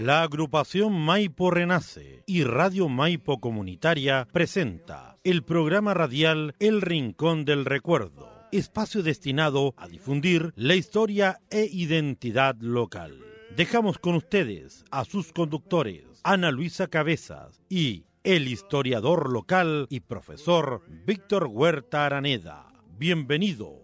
La agrupación Maipo Renace y Radio Maipo Comunitaria presenta el programa radial El Rincón del Recuerdo, espacio destinado a difundir la historia e identidad local. Dejamos con ustedes a sus conductores, Ana Luisa Cabezas y el historiador local y profesor Víctor Huerta Araneda. Bienvenido.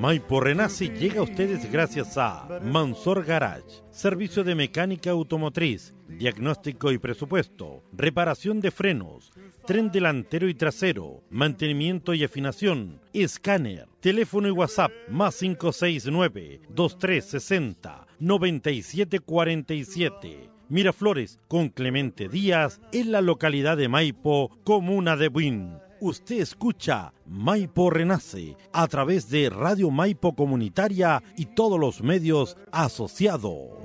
Maipo Renace llega a ustedes gracias a Mansor Garage, servicio de mecánica automotriz, diagnóstico y presupuesto, reparación de frenos, tren delantero y trasero, mantenimiento y afinación, escáner, teléfono y WhatsApp más 569 2360 9747. Miraflores con Clemente Díaz en la localidad de Maipo, comuna de Buin. Usted escucha Maipo Renace a través de Radio Maipo Comunitaria y todos los medios asociados.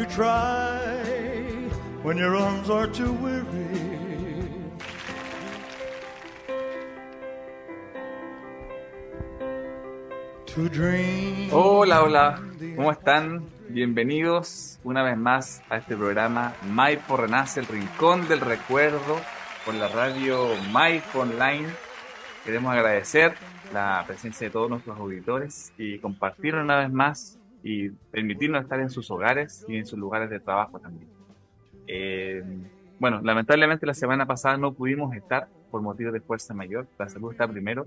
to try when your arms are too weary. To dream. Hola, hola, ¿cómo están? Bienvenidos una vez más a este programa Maipo Renace, el Rincón del Recuerdo, por la radio Maipo Online. Queremos agradecer la presencia de todos nuestros auditores y compartir una vez más y permitirnos estar en sus hogares y en sus lugares de trabajo también. Eh, bueno, lamentablemente la semana pasada no pudimos estar por motivos de fuerza mayor, la salud está primero,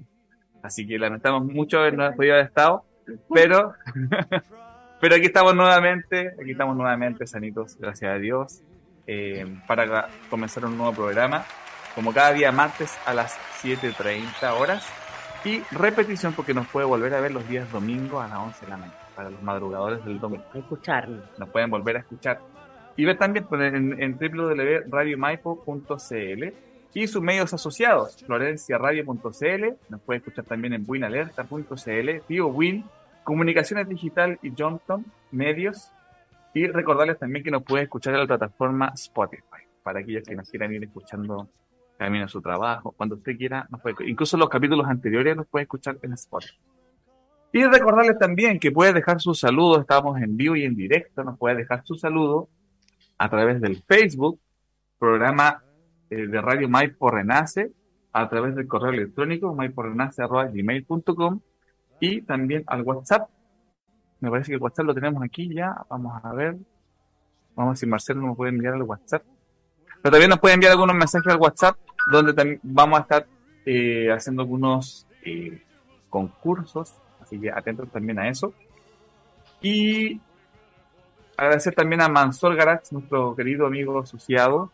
así que lamentamos mucho haber no podido haber estado, pero, pero aquí estamos nuevamente, aquí estamos nuevamente sanitos, gracias a Dios, eh, para comenzar un nuevo programa, como cada día martes a las 7.30 horas, y repetición porque nos puede volver a ver los días domingos a las 11 de la mañana para los madrugadores del domingo. escucharlo. Nos pueden volver a escuchar. Y ver también pues, en, en www.radiomaipo.cl y sus medios asociados, florenciaradio.cl, nos puede escuchar también en winalerta.cl, Tío Win, Comunicaciones Digital y Johnson, Medios. Y recordarles también que nos puede escuchar en la plataforma Spotify, para aquellos que nos quieran ir escuchando camino su trabajo, cuando usted quiera, nos puede, incluso los capítulos anteriores los puede escuchar en Spotify. Y recordarles también que puede dejar su saludo, estamos en vivo y en directo, nos puede dejar su saludo a través del Facebook, programa eh, de Radio Maipo a través del correo electrónico maiporenace.gmail.com y también al WhatsApp. Me parece que el WhatsApp lo tenemos aquí ya, vamos a ver. Vamos a ver si Marcelo nos puede enviar al WhatsApp. Pero también nos puede enviar algunos mensajes al WhatsApp, donde también vamos a estar eh, haciendo algunos eh, concursos Así que atentos también a eso. Y agradecer también a Mansor Garage, nuestro querido amigo asociado,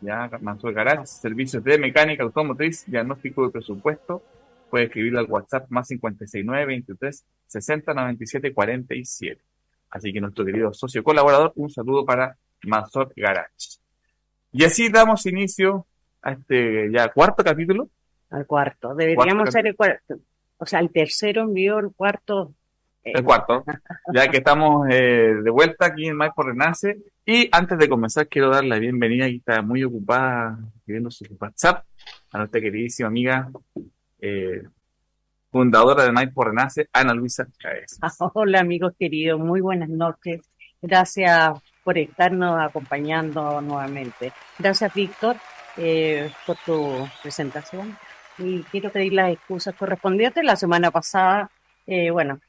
ya Mansor Garage, servicios de mecánica automotriz, diagnóstico de presupuesto. Puede escribirle al WhatsApp más 569 23 60 97 47. Así que nuestro querido socio colaborador, un saludo para Mansor Garage. Y así damos inicio a este ya cuarto capítulo. Al cuarto. Deberíamos Cuarto ser el cuarto. O sea, el tercero envió el cuarto. eh, El cuarto, ya que estamos eh, de vuelta aquí en Maipo Renace. Y antes de comenzar, quiero dar la bienvenida, y está muy ocupada escribiendo su WhatsApp, a nuestra queridísima amiga, eh, fundadora de Maipo Renace, Ana Luisa Chávez. Hola amigos queridos, muy buenas noches. Gracias por estarnos acompañando nuevamente. Gracias Víctor eh, por tu presentación y quiero pedir las excusas correspondientes. La semana pasada, eh, bueno,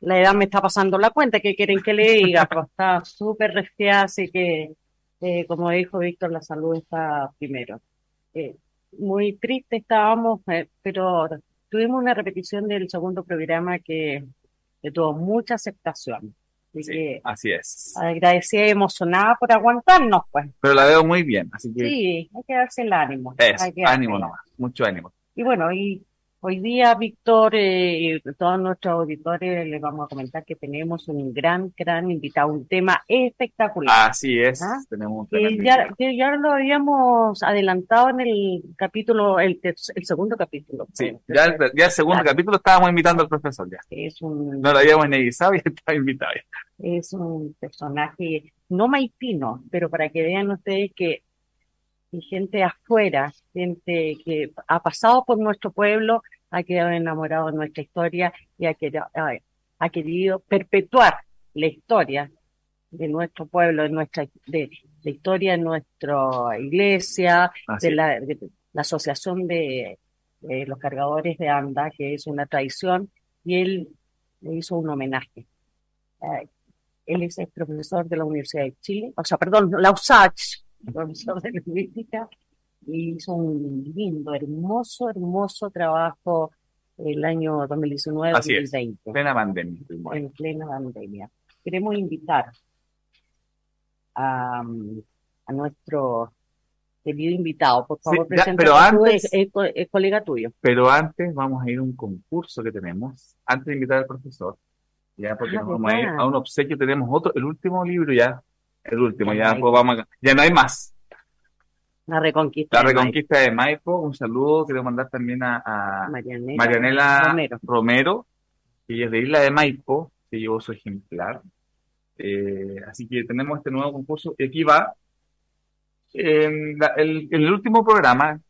la edad me está pasando la cuenta, ¿qué quieren que le diga? Pues está súper resfriada, así que, eh, como dijo Víctor, la salud está primero. Eh, muy triste estábamos, pero tuvimos una repetición del segundo programa que tuvo mucha aceptación. Así Sí, que así es. agradecida y emocionada por aguantarnos, pues. Pero la veo muy bien, así que Sí, hay que darse el ánimo. es, ánimo nomás, mucho ánimo. y bueno, y hoy día, Víctor, eh, y todos nuestros auditores les vamos a comentar que tenemos un gran, gran invitado, un tema espectacular. Así es, ¿Ah? tenemos un ya, que ya lo habíamos adelantado en el capítulo, el, el segundo capítulo. Sí, ya, el- ya el segundo Claro. capítulo estábamos invitando al profesor ya. Es un, No lo habíamos ni avisado y estaba invitado ya. es un personaje no maitino, pero para que vean ustedes que y gente afuera, gente que ha pasado por nuestro pueblo, ha quedado enamorado de nuestra historia y ha quedado, ha querido perpetuar la historia de nuestro pueblo, de nuestra de la historia de nuestra iglesia, Así de la, de la asociación de, de los cargadores de anda, que es una tradición, y él le hizo un homenaje. Eh, él es el profesor de la Universidad de Chile, o sea, perdón, la USACH, profesor de lingüística, hizo un lindo, hermoso, hermoso trabajo el año Así es. 2019-2020, Plena pandemia. en plena pandemia. Queremos invitar a, a nuestro querido invitado, por favor, Sí, ya, pero antes- es, es co- es colega tuyo. Pero antes vamos a ir a un concurso que tenemos, antes de invitar al profesor, ya porque Ah, nos vamos a ir a un obsequio, tenemos otro, el último libro ya, el último, Ya ya, no hay pues vamos a- ya no hay más. La reconquista La de Maipo, de Maipo, un saludo, quiero mandar también a, a Marianela, Marianela Romero. Romero, que es de Isla de Maipo, que llevó su ejemplar. Eh, así que tenemos este nuevo concurso y aquí va. En, la- el, en el último programa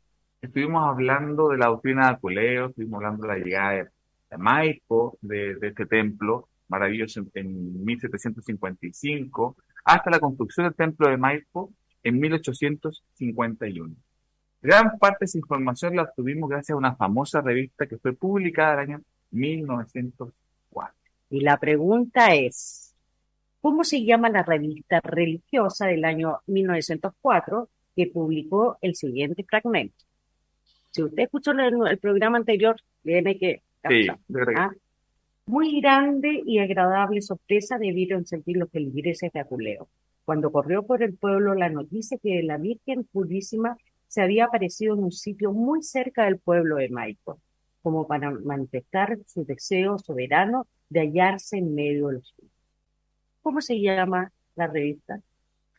estuvimos hablando de la doctrina de Aculeo, estuvimos hablando de la llegada de, de Maipo, de, de este templo maravilloso en, en 1755, hasta la construcción del templo de Maipo en 1851. Gran parte de esa información la obtuvimos gracias a una famosa revista que fue publicada el año 1904. Y la pregunta es, ¿cómo se llama la revista religiosa del año 1904 que publicó el siguiente fragmento? Si usted escuchó el, el programa anterior, tiene que Sí, Ah, Muy grande y agradable sorpresa debieron sentir los feligreses de Aculeo, cuando corrió por el pueblo la noticia que la Virgen Purísima se había aparecido en un sitio muy cerca del pueblo de Maipo, como para manifestar su deseo soberano de hallarse en medio de los suyos. ¿Cómo se llama la revista?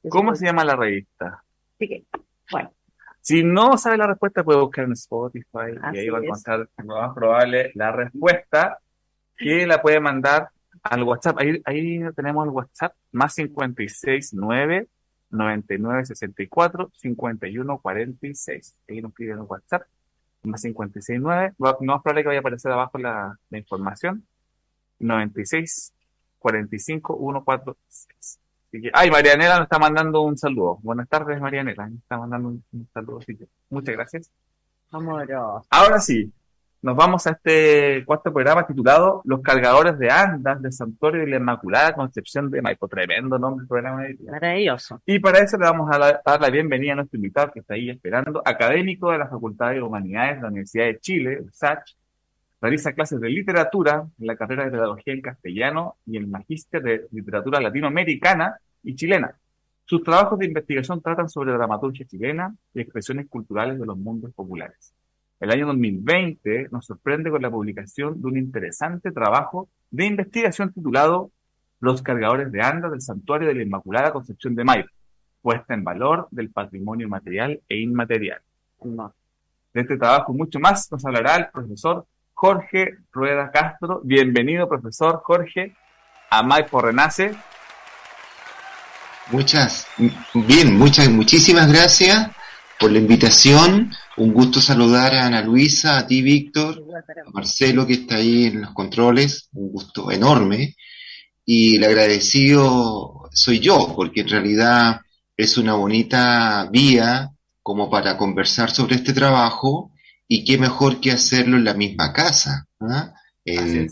¿Cómo se llama la revista? Así que, bueno, Si no sabe la respuesta, puede buscar en Spotify y Así ahí va a encontrar lo más probable la respuesta que la puede mandar al WhatsApp. Ahí, ahí tenemos el WhatsApp más 569 99 64 51 46. Ahí nos piden el WhatsApp más 569. Va- No es probable que vaya a aparecer abajo la, la información. 96 45 146. Así que, ay, Marianela nos está mandando un saludo. Buenas tardes, Marianela. Nos está mandando un, un saludo. Así que, muchas gracias. amoroso. Ahora sí, nos vamos a este cuarto programa titulado Los cargadores de andas del Santuario de la Inmaculada Concepción de Maipo. Tremendo nombre del programa. Maravilloso. Y para eso le vamos a la- dar la bienvenida a nuestro invitado que está ahí esperando, académico de la Facultad de Humanidades de la Universidad de Chile, SACH. Realiza clases de literatura en la carrera de Pedagogía en Castellano y el Magíster de Literatura Latinoamericana y Chilena. Sus trabajos de investigación tratan sobre dramaturgia chilena y expresiones culturales de los mundos populares. El año 2020 nos sorprende con la publicación de un interesante trabajo de investigación titulado Los cargadores de andas del Santuario de la Inmaculada Concepción de Maipo, puesta en valor del patrimonio material e inmaterial. No. De este trabajo y mucho más nos hablará el profesor Jorge Rueda Castro. Bienvenido, profesor Jorge, a Maipo Renace. Muchas, bien, muchas, muchísimas gracias por la invitación. Un gusto saludar a Ana Luisa, a ti, Víctor, a Marcelo, que está ahí en los controles. Un gusto enorme. Y el agradecido soy yo, porque en realidad es una bonita vía como para conversar sobre este trabajo. Y qué mejor que hacerlo en la misma casa, ¿ah? En.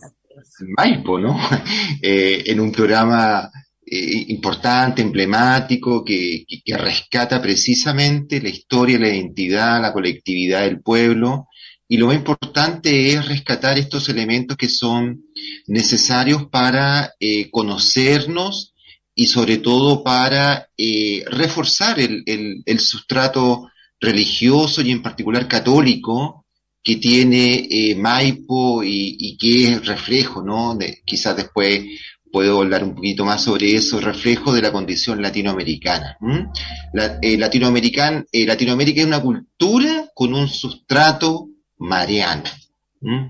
Maipo, ¿no? Eh, en un programa eh, importante, emblemático, que, rescata precisamente la historia, la identidad, la colectividad del pueblo. Y lo más importante es rescatar estos elementos que son necesarios para eh, conocernos y sobre todo para eh, reforzar el, el- sustrato religioso y en particular católico que tiene Maipo y, que es reflejo, ¿no? Quizás después puedo hablar un poquito más sobre eso, reflejo de la condición latinoamericana. ¿m? La, eh, latinoamerican, eh, Latinoamérica es una cultura con un sustrato mariano.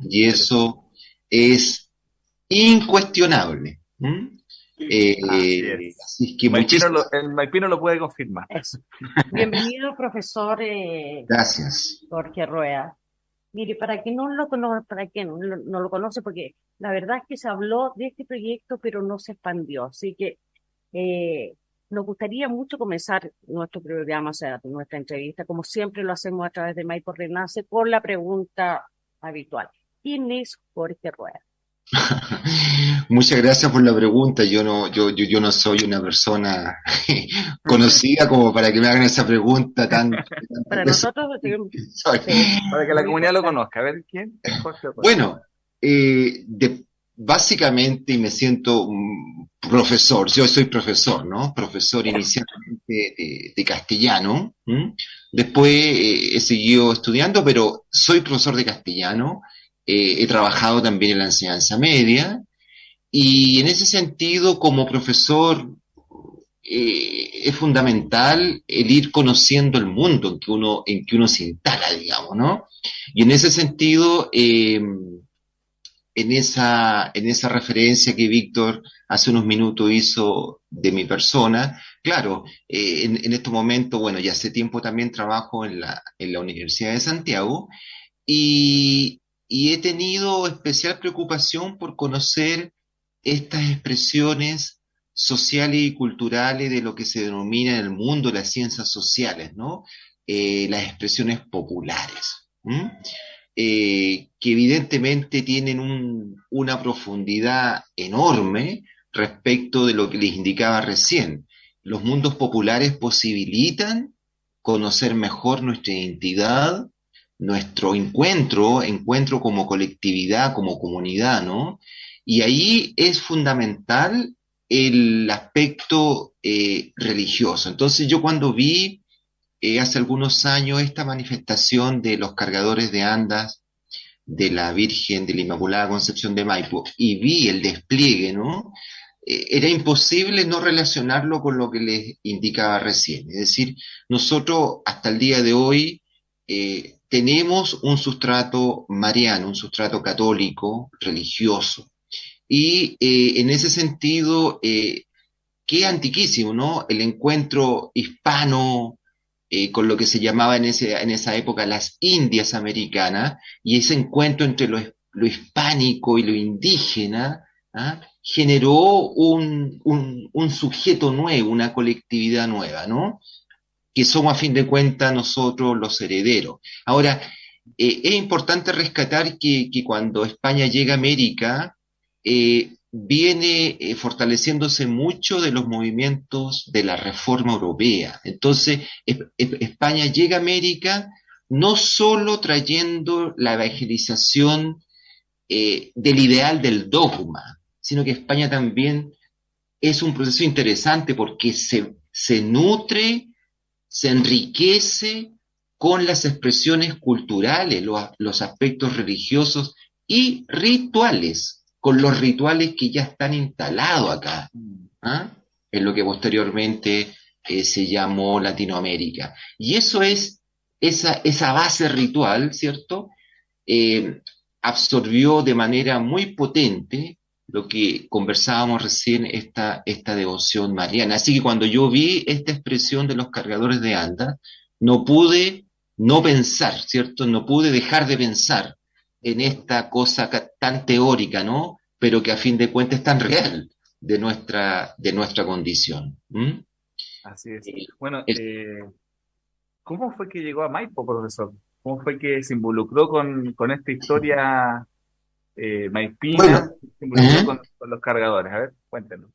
Y eso es incuestionable. Eh, Así es. así es que Maipino lo, el Maipino lo puede confirmar. eso. Bienvenido, profesor eh, gracias. Jorge Rueda. Mire, para que no lo para que no, lo conoce, porque la verdad es que se habló de este proyecto, pero no se expandió. Así que eh, nos gustaría mucho comenzar nuestro programa, o sea, nuestra entrevista, como siempre lo hacemos a través de Maipo Renace, con la pregunta habitual. ¿Quién es Jorge Rueda? Muchas gracias por la pregunta. Yo no, yo, yo, yo no soy una persona conocida como para que me hagan esa pregunta tan. para nosotros, para que la comunidad lo conozca. A ver quién Jorge. Bueno, eh, de, básicamente, y me siento profesor, yo soy profesor, ¿no? Profesor inicialmente de, castellano. Después eh, he seguido estudiando, pero soy profesor de castellano eh, he trabajado también en la enseñanza media y en ese sentido, como profesor, eh, es fundamental el ir conociendo el mundo en que uno, en que uno se instala, digamos, ¿no? Y en ese sentido, eh, en, esa, en esa referencia que Víctor hace unos minutos hizo de mi persona, claro, en, en estos momentos, bueno, ya hace tiempo también trabajo en la, en la Universidad de Santiago y, y he tenido especial preocupación por conocer estas expresiones sociales y culturales de lo que se denomina en el mundo las ciencias sociales, ¿no? Eh, las expresiones populares, eh, que evidentemente tienen una profundidad enorme respecto de lo que les indicaba recién. Los mundos populares posibilitan conocer mejor nuestra identidad, nuestro encuentro, encuentro como colectividad, como comunidad, ¿no? Y ahí es fundamental el aspecto eh, religioso. Entonces yo cuando vi eh, hace algunos años esta manifestación de los cargadores de andas de la Virgen de la Inmaculada Concepción de Maipo y vi el despliegue, ¿no? Eh, era imposible no relacionarlo con lo que les indicaba recién. Es decir, nosotros hasta el día de hoy tenemos un sustrato mariano, un sustrato católico, religioso. Y eh, en ese sentido, eh, qué antiquísimo, ¿no? El encuentro hispano eh, con lo que se llamaba en, ese, en esa época las Indias americanas, y ese encuentro entre lo, hispánico y lo indígena, ¿ah? generó un, un, un, sujeto nuevo, una colectividad nueva, ¿no? Que somos a fin de cuentas nosotros los herederos. Ahora, eh, es importante rescatar que, cuando España llega a América, eh, viene eh, fortaleciéndose mucho de los movimientos de la reforma europea. Entonces, España llega a América no solo trayendo la evangelización del ideal del dogma, sino que España también es un proceso interesante porque se, se nutre se enriquece con las expresiones culturales, los, aspectos religiosos y rituales, con los rituales que ya están instalados acá, ¿ah? en lo que posteriormente eh, se llamó Latinoamérica. Y eso es, esa, base ritual, ¿cierto? Eh, absorbió de manera muy potente lo que conversábamos recién, esta, esta devoción mariana. Así que cuando yo vi esta expresión de los cargadores de anda, no pude no pensar, ¿cierto? No pude dejar de pensar en esta cosa tan teórica, ¿no? Pero que a fin de cuentas es tan real de nuestra, de nuestra condición. Así es. Bueno, eh, ¿cómo fue que llegó a Maipo, profesor? ¿Cómo fue que se involucró con, con esta historia eh, Maipina, con, los cargadores. A ver, cuéntenos.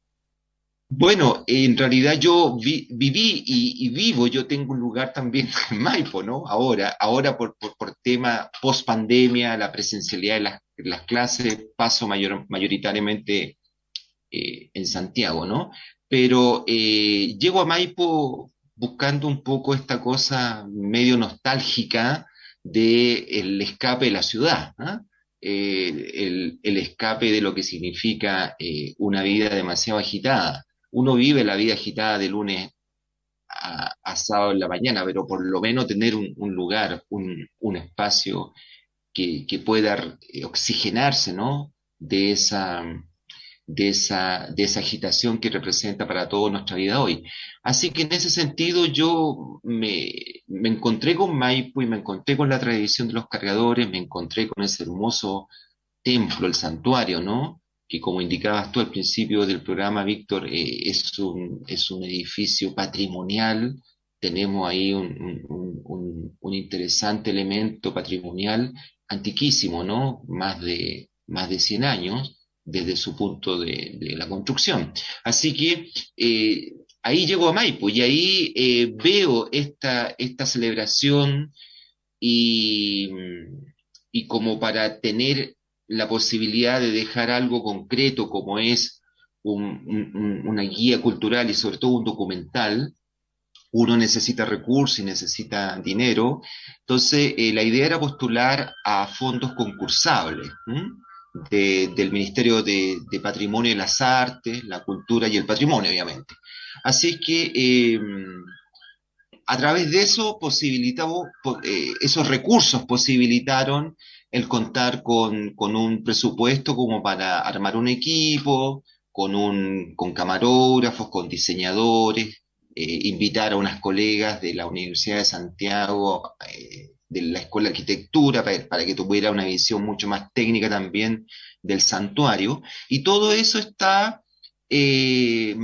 Bueno, en realidad yo viví y, vivo, yo tengo un lugar también en Maipo, ¿no? Ahora, ahora por, por, tema post pandemia, la presencialidad de las, las clases, paso mayor, mayoritariamente eh, en Santiago, ¿no? Pero eh, llego a Maipo buscando un poco esta cosa medio nostálgica del el escape de la ciudad, ¿no? Eh, el, escape de lo que significa eh, una vida demasiado agitada. Uno vive la vida agitada de lunes a, sábado en la mañana, pero por lo menos tener un, lugar, un, espacio que, pueda eh, oxigenarse, ¿no? De esa, de esa, de esa agitación que representa para toda nuestra vida hoy. Así que en ese sentido yo me, me encontré con Maipo y me encontré con la tradición de los cargadores, me encontré con ese hermoso templo, el santuario, ¿no? Que como indicabas tú al principio del programa, Víctor, eh, es, un, es un edificio patrimonial. Tenemos ahí un, un, interesante elemento patrimonial antiquísimo, ¿no? Más de, más de 100 años desde su punto de, la construcción. Así que eh, ahí llego a Maipo y ahí eh, veo esta, esta celebración y, y como para tener la posibilidad de dejar algo concreto como es una guía cultural y sobre todo un documental, uno necesita recursos y necesita dinero. Entonces, eh, la idea era postular a fondos concursables del Ministerio de, Patrimonio y las Artes, la Cultura y el Patrimonio, obviamente. Así es que em, a través de eso posibilitamos, eh, esos recursos posibilitaron el contar con, un presupuesto como para armar un equipo, con, camarógrafos, con diseñadores, eh, invitar a unas colegas de la Universidad de Santiago eh, de la Escuela de Arquitectura para, que tuviera una visión mucho más técnica también del santuario. Y todo eso está, eh,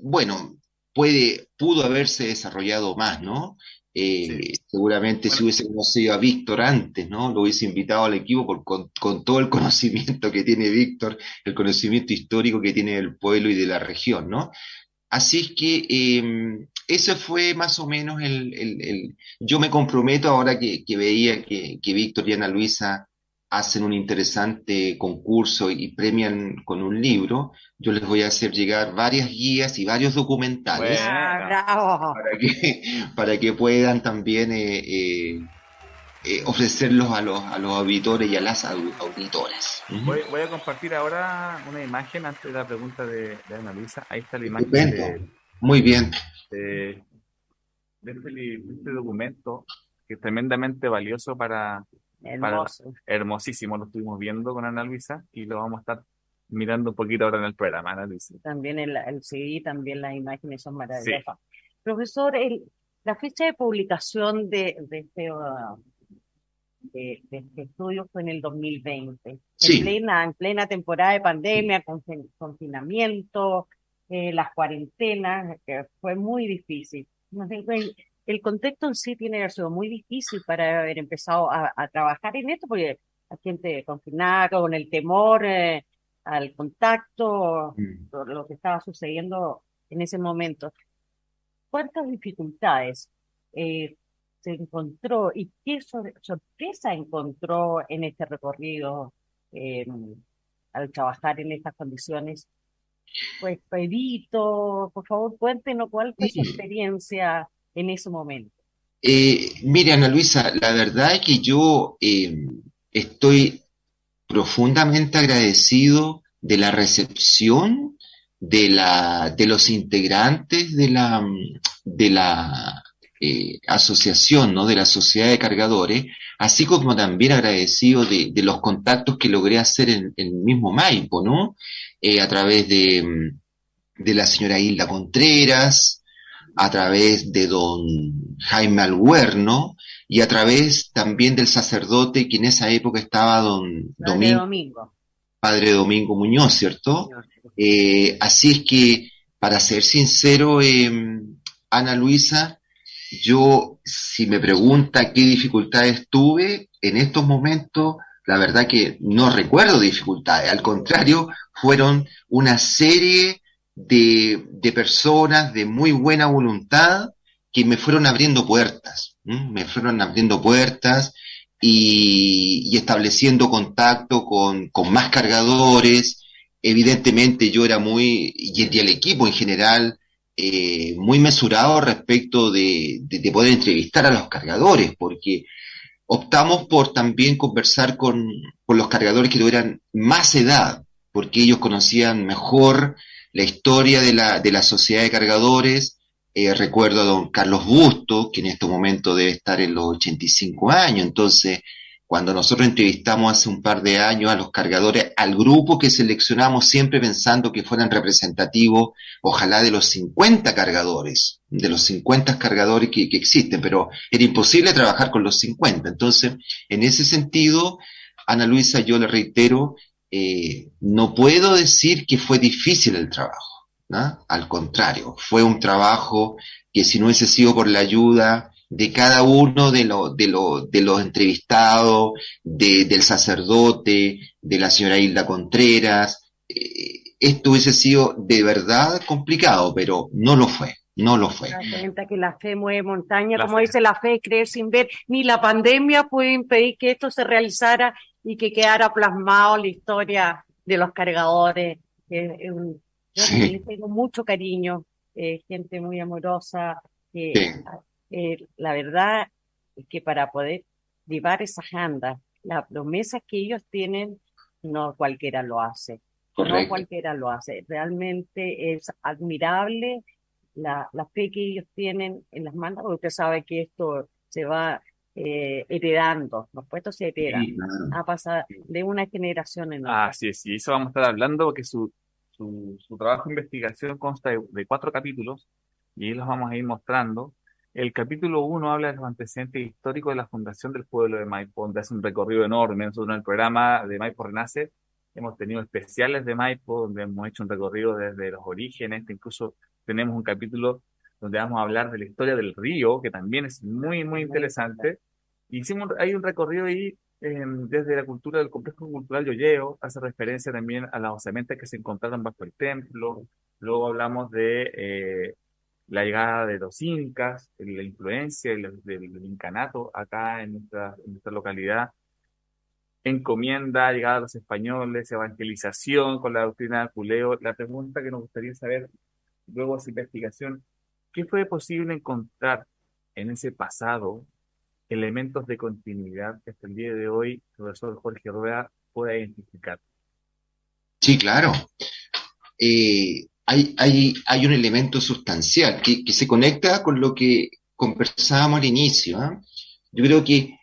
bueno, puede, pudo haberse desarrollado más, ¿no? Eh, seguramente si hubiese conocido a Víctor antes, ¿no? Lo hubiese invitado al equipo con, con, todo el conocimiento que tiene Víctor, el conocimiento histórico que tiene del pueblo y de la región, ¿no? Así es que eh, ese fue más o menos el, el, yo me comprometo ahora que, veía que, que Víctor y Ana Luisa hacen un interesante concurso y premian con un libro, yo les voy a hacer llegar varias guías y varios documentales para, que, para que puedan también eh, eh, eh, ofrecerlos a los, a los auditores y a las auditoras. voy, a compartir ahora una imagen antes de la pregunta de, Ana Luisa. Ahí está la imagen. Muy bien de, este, este, documento que es tremendamente valioso para, hermosísimo, lo estuvimos viendo con Ana Luisa y lo vamos a estar mirando un poquito ahora en el programa, Ana Luisa. También el, el CD, también las imágenes son maravillosas. Profesor, el, la fecha de publicación de, de este, uh, de, este estudio fue en el 2020, en, plena, en plena temporada de pandemia, con confinamiento, eh, las cuarentenas, que fue muy difícil. El, contexto en sí tiene que haber sido muy difícil para haber empezado a, trabajar en esto, porque la gente confinada, con el temor eh, al contacto, mm. lo que estaba sucediendo en ese momento. ¿Cuántas dificultades eh, se encontró y qué sorpresa encontró en este recorrido al trabajar en estas condiciones pues Pedito, por favor cuéntenos cuál fue su experiencia en ese momento. Eh, mire, Ana Luisa, la verdad es que yo eh, estoy profundamente agradecido de la recepción de, la, de los integrantes de la, de la eh, asociación, ¿no? de la sociedad de cargadores, así como también agradecido de, de los contactos que logré hacer en, el mismo Maipo, ¿no? Eh, a través de, de la señora Hilda Contreras, a través de don Jaime Alguerno y a través también del sacerdote que en esa época estaba don Padre Domingo, Padre Domingo Muñoz, ¿cierto? Eh, así es que, para ser sincero, eh, Ana Luisa, yo, si me pregunta qué dificultades tuve, en estos momentos la verdad que no recuerdo dificultades, al contrario, fueron una serie de, de personas de muy buena voluntad que me fueron abriendo puertas, me fueron abriendo puertas y, y estableciendo contacto con, con, más cargadores. Evidentemente yo era muy, y el equipo en general, eh, muy mesurado respecto de, de, de, poder entrevistar a los cargadores, porque optamos por también conversar con, los cargadores que tuvieran más edad, porque ellos conocían mejor la historia de la, de la sociedad de cargadores. Eh, recuerdo a don Carlos Busto, que en este momento debe estar en los 85 años, entonces cuando nosotros entrevistamos hace un par de años a los cargadores, al grupo que seleccionamos siempre pensando que fueran representativos, ojalá de los 50 cargadores, de los 50 cargadores que, existen, pero era imposible trabajar con los 50. Entonces, en ese sentido, Ana Luisa, yo le reitero, eh, no puedo decir que fue difícil el trabajo, ¿no? al contrario, fue un trabajo que si no hubiese sido por la ayuda de cada uno de, los de, de los entrevistados, del sacerdote, de la señora Hilda Contreras, eh, esto hubiese sido de verdad complicado, pero no lo fue. No lo fue. La que la fe mueve montaña, como dice la fe, creer sin ver. Ni la pandemia puede impedir que esto se realizara y que quedara plasmado la historia de los cargadores. yo tengo mucho cariño, eh, gente muy amorosa. Eh, la verdad es que para poder llevar esas andas, las promesas que ellos tienen, no cualquiera lo hace. No cualquiera lo hace. Realmente es admirable la, la fe que ellos tienen en las manos, porque usted sabe que esto se va eh, heredando, los puestos se heredan, ha pasado de una generación en otra. Ah, sí, sí, eso vamos a estar hablando porque su, su, su trabajo de investigación consta de, cuatro capítulos y los vamos a ir mostrando. El capítulo uno habla de los antecedentes históricos de la fundación del pueblo de Maipo, donde hace un recorrido enorme. Nosotros en el programa de Maipo Renace hemos tenido especiales de Maipo, donde hemos hecho un recorrido desde los orígenes, incluso tenemos un capítulo donde vamos a hablar de la historia del río, que también es muy, muy interesante. Hicimos, hay un recorrido ahí em, desde la cultura del complejo cultural Yoyeo, hace referencia también a las osamentas que se encontraron bajo el templo. Luego hablamos de eh, la llegada de los incas, la influencia del, del, incanato acá en nuestra, localidad encomienda, llegada a los españoles, evangelización con la doctrina de Culeo. La pregunta que nos gustaría saber luego de esa investigación, ¿qué fue posible encontrar en ese pasado elementos de continuidad que hasta el día de hoy el profesor Jorge Rueda pueda identificar? Sí, claro. Eh, hay, hay, hay, un elemento sustancial que, que, se conecta con lo que conversábamos al inicio. ¿eh? Yo creo que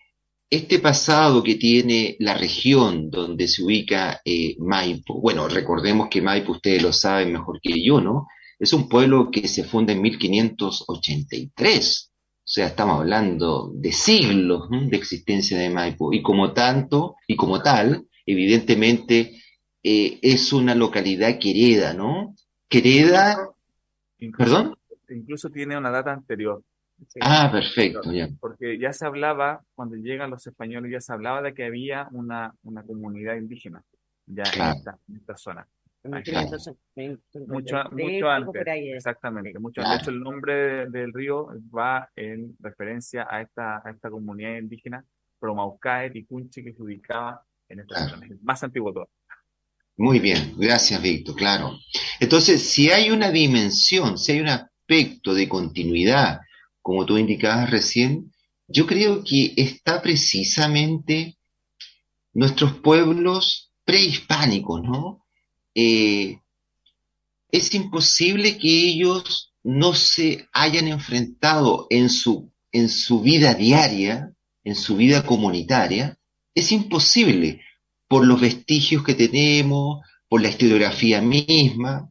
este pasado que tiene la región donde se ubica eh, Maipo, bueno, recordemos que Maipo ustedes lo saben mejor que yo, ¿no? Es un pueblo que se funda en 1583. O sea, estamos hablando de siglos de existencia de Maipo. Y como tanto, y como tal, evidentemente eh, es una localidad querida, ¿no? Querida. ¿Perdón? Incluso tiene una data anterior. Ah, perfecto, ya. Porque ya se hablaba, cuando llegan los españoles, ya se hablaba de que había una, una comunidad indígena ya en, esta, en esta zona. Mucho, mucho antes, exactamente, mucho De hecho, el nombre del río va en referencia a esta, a esta comunidad indígena, Promaucae, Ticunchi, que se ubicaba en esta zona, más antiguo todo. Muy bien, gracias Víctor, claro. Entonces, si hay una dimensión, si hay un aspecto de continuidad, como tú indicabas recién, yo creo que está precisamente nuestros pueblos prehispánicos, ¿no? Eh, es imposible que ellos no se hayan enfrentado en su, en su vida diaria, en su vida comunitaria, es imposible por los vestigios que tenemos, por la historiografía misma,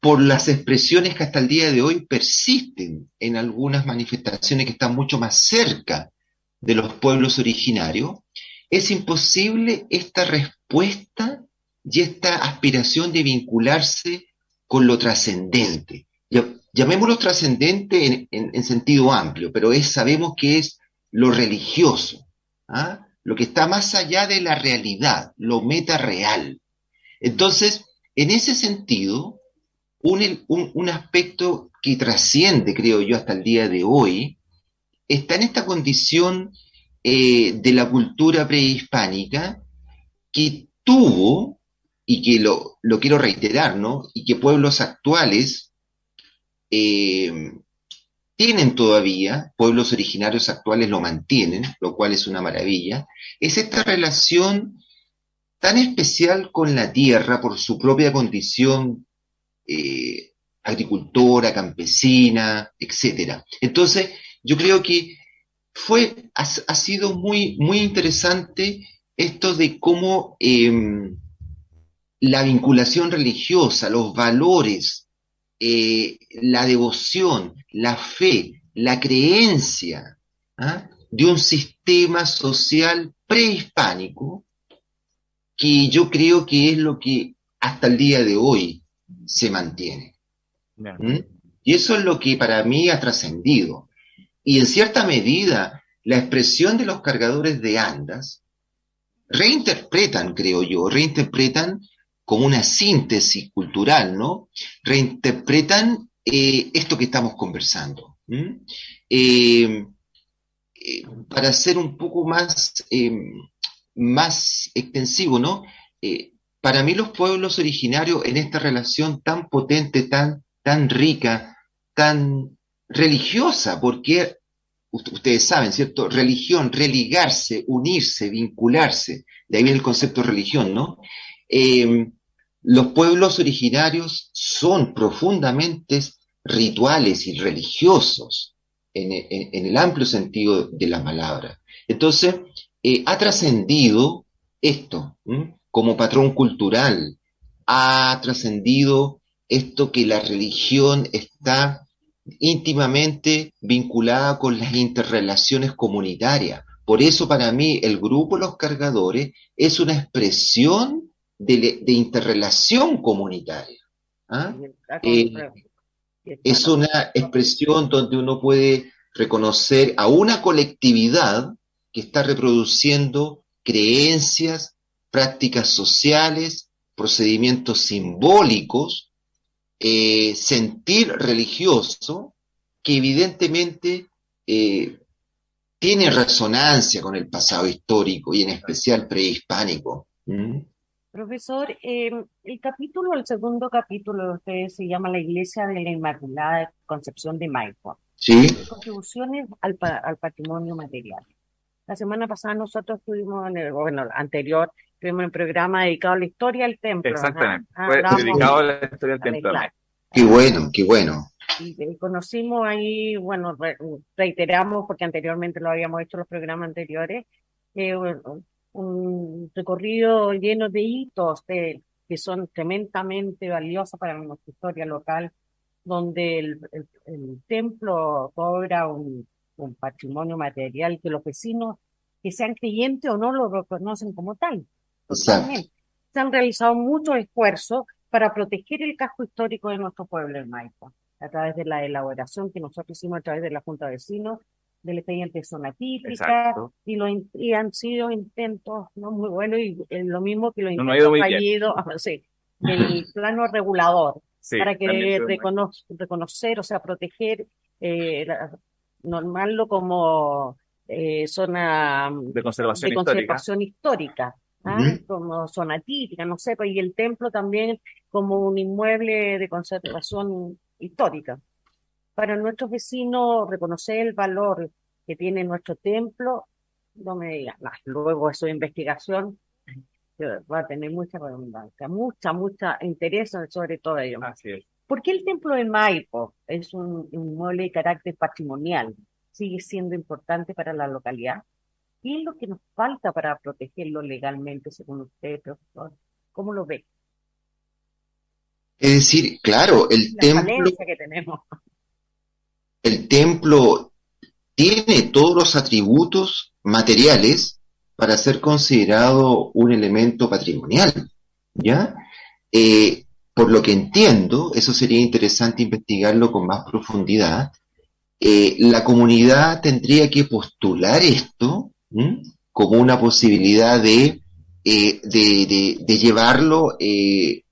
por las expresiones que hasta el día de hoy persisten en algunas manifestaciones que están mucho más cerca de los pueblos originarios, es imposible esta respuesta y esta aspiración de vincularse con lo trascendente. Llamémoslo trascendente en, sentido amplio, pero es, sabemos que es lo religioso, ¿ah? Lo que está más allá de la realidad, lo meta real. Entonces, en ese sentido, un, un, aspecto que trasciende, creo yo, hasta el día de hoy, está en esta condición eh, de la cultura prehispánica que tuvo y que lo, lo quiero reiterar, ¿no? Y que pueblos actuales eh, tienen todavía, pueblos originarios actuales lo mantienen, lo cual es una maravilla, es esta relación tan especial con la tierra por su propia condición eh, agricultora, campesina, etcétera. Entonces, yo creo que fue, ha, sido muy, muy interesante esto de cómo em, la vinculación religiosa, los valores, eh, la devoción, la fe, la creencia ¿ah? de un sistema social prehispánico que yo creo que es lo que hasta el día de hoy se mantiene. ¿Mm? Y eso es lo que para mí ha trascendido. Y en cierta medida, la expresión de los cargadores de andas reinterpretan, creo yo, reinterpretan como una síntesis cultural, ¿no? Reinterpretan eh, esto que estamos conversando. Eh, eh, para ser un poco más, más extensivo, ¿no? para mí los pueblos originarios en esta relación tan potente, tan, tan rica, tan religiosa, porque ustedes saben, ¿cierto? Religión, religarse, unirse, vincularse, de ahí viene el concepto de religión, ¿no? Eh, los pueblos originarios son profundamente rituales y religiosos en, el amplio sentido de la palabra. Entonces, eh, ha trascendido esto como patrón cultural, ha trascendido esto que la religión está íntimamente vinculada con las interrelaciones comunitarias. Por eso para mí el grupo Los Cargadores es una expresión de, interrelación comunitaria. ¿ah? Eh, es una expresión donde uno puede reconocer a una colectividad que está reproduciendo creencias, prácticas sociales, procedimientos simbólicos eh, sentir religioso que evidentemente eh, tiene resonancia con el pasado histórico y en especial prehispánico. ¿Mm? Profesor, em, el capítulo, el segundo capítulo de ustedes se llama La Iglesia de la Inmaculada Concepción de Maipo. Sí. Contribuciones al, al patrimonio material. La semana pasada nosotros estuvimos en el, bueno, anterior, tuvimos un programa dedicado a la historia del templo. Exactamente, ah, fue dedicado a la historia del templo. Qué bueno, qué bueno. Y conocimos ahí, bueno, reiteramos, porque anteriormente lo habíamos hecho en los programas anteriores, eh, un recorrido lleno de hitos que son tremendamente valiosos para nuestra historia local, donde el, templo cobra un, un, patrimonio material que los vecinos, que sean creyentes o no, lo reconocen como tal. Se han realizado muchos esfuerzos para proteger el casco histórico de nuestro pueblo, el Maipo, a través de la elaboración que nosotros hicimos a través de la Junta de Vecinos, del expediente zona típica, y, lo, y han sido intentos no muy buenos, y lo mismo que los intentos fallidos, sí, el plano regulador, para que reconocer, o sea, proteger, eh, normarlo como eh, zona de conservación, histórica. ¿ah? como zona típica, no sé, y el templo también como un inmueble de conservación histórica. Para nuestros vecinos, reconocer el valor que tiene nuestro templo, no me digan, luego eso de investigación va a tener mucha redundancia, mucha, mucha interés sobre todo ello. Así es. ¿Por qué el templo de Maipo es un inmueble de carácter patrimonial? ¿Sigue siendo importante para la localidad? ¿Qué es lo que nos falta para protegerlo legalmente, según usted, profesor? ¿Cómo lo ve? Es decir, claro, el templo. Que tenemos. El templo tiene todos los atributos materiales para ser considerado un elemento patrimonial. ¿Ya? Eh, por lo que entiendo, eso sería interesante investigarlo con más profundidad. Eh, la comunidad tendría que postular esto como una posibilidad de, eh, de, llevarlo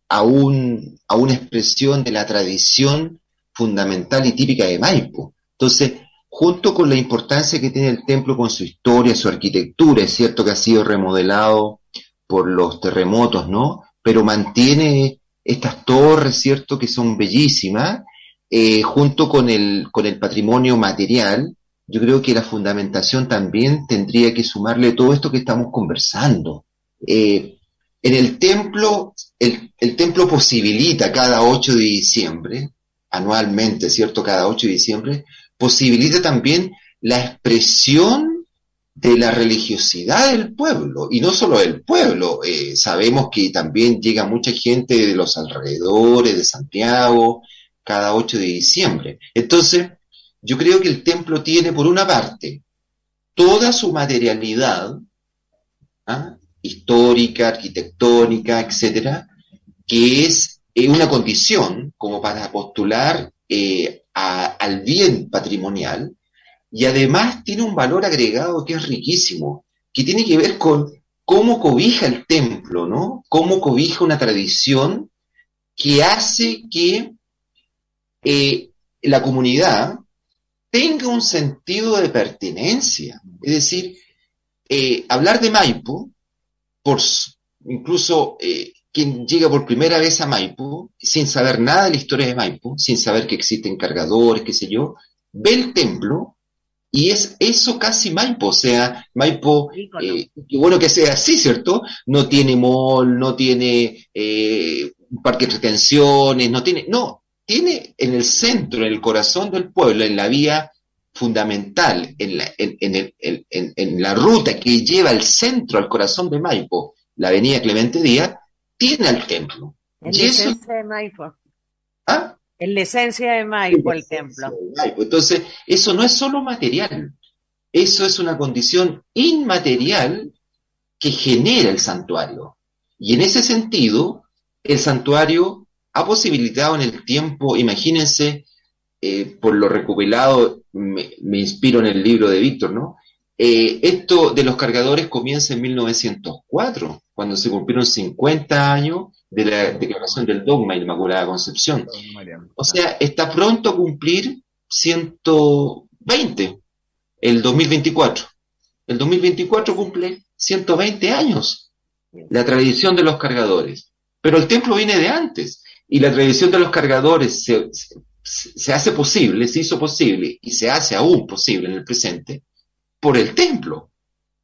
a, un, a una expresión de la tradición fundamental y típica de Maipo. Entonces, junto con la importancia que tiene el templo con su historia, su arquitectura, es cierto que ha sido remodelado por los terremotos, ¿no? Pero mantiene estas torres, ¿cierto? Que son bellísimas, eh, junto con el, con el patrimonio material, yo creo que la fundamentación también tendría que sumarle todo esto que estamos conversando. Eh, en el templo, el, templo posibilita cada 8 de diciembre, anualmente, ¿cierto? Cada 8 de diciembre, posibilita también la expresión de la religiosidad del pueblo, y no solo del pueblo, eh, sabemos que también llega mucha gente de los alrededores de Santiago cada 8 de diciembre. Entonces, yo creo que el templo tiene, por una parte, toda su materialidad, ¿ah? histórica, arquitectónica, etcétera, que es eh, una condición como para postular eh, al bien patrimonial, y además tiene un valor agregado que es riquísimo, que tiene que ver con cómo cobija el templo, ¿no? Cómo cobija una tradición que hace que eh, la comunidad tenga un sentido de pertenencia. Es decir, hablar de Maipo, por, incluso quien llega por primera vez a Maipo, sin saber nada de la historia de Maipo, sin saber que existen cargadores, qué sé yo, ve el templo y es eso casi Maipo, o sea, Maipo, eh, bueno que sea así, ¿cierto? No tiene mall, no tiene eh, parque de retenciones, no tiene, no, tiene en el centro, en el corazón del pueblo, en la vía fundamental, en la, en, en la ruta que lleva al centro, al corazón de Maipo, la avenida Clemente Díaz, tiene el templo. En y eso, de Maipo. ¿Ah? En la esencia de Maipo, el templo. Entonces, eso no es solo material, eso es una condición inmaterial que genera el santuario. Y en ese sentido, el santuario ha posibilitado en el tiempo, imagínense, eh, por lo recopilado, me, inspiro en el libro de Víctor, ¿no? Eh, esto de los cargadores comienza en 1904, cuando se cumplieron 50 años de la declaración del dogma Inmaculada Concepción. O sea, está pronto a cumplir 120 el 2024. El 2024 cumple 120 años la tradición de los cargadores. Pero el templo viene de antes y la tradición de los cargadores se, se hace posible, se hizo posible y se hace aún posible en el presente por el templo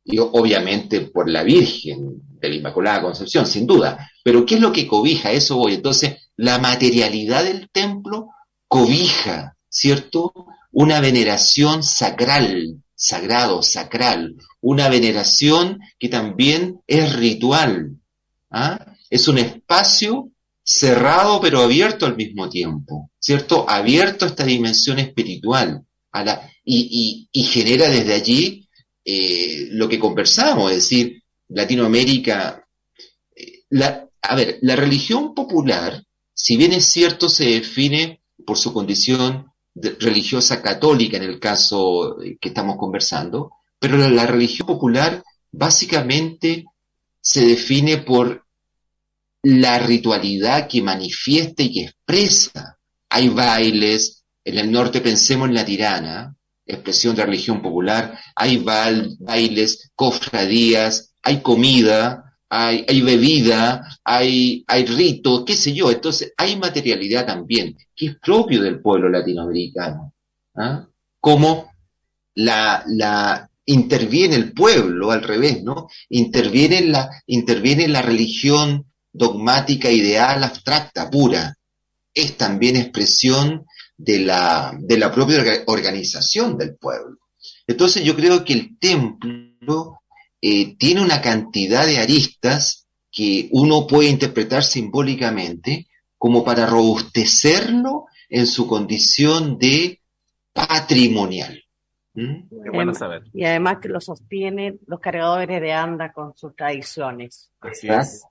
y obviamente por la Virgen de la Inmaculada Concepción, sin duda. Pero ¿qué es lo que cobija? Eso voy. Entonces, la materialidad del templo cobija, ¿cierto? Una veneración sacral, sagrado, sacral, una veneración que también es ritual. ¿ah? Es un espacio cerrado pero abierto al mismo tiempo, ¿cierto? Abierto a esta dimensión espiritual la, y, genera desde allí eh, lo que conversamos, es decir, Latinoamérica, eh, la, a ver, la religión popular, si bien es cierto, se define por su condición religiosa católica en el caso que estamos conversando, pero la religión popular básicamente se define por la ritualidad que manifiesta y que expresa. Hay bailes, en el norte pensemos en la tirana, expresión de religión popular, hay bailes, cofradías, hay comida, hay, bebida, hay, hay rito, qué sé yo. Entonces, hay materialidad también, que es propio del pueblo latinoamericano. ¿ah? Como la, la, interviene el pueblo, al revés, ¿no? Interviene la, interviene la religión dogmática, ideal, abstracta, pura. Es también expresión de la, de la propia organización del pueblo. Entonces yo creo que el templo eh, tiene una cantidad de aristas que uno puede interpretar simbólicamente como para robustecerlo en su condición de patrimonial. ¿Mm? Qué bueno saber. Y además que lo sostienen los cargadores de anda con sus tradiciones. Así es.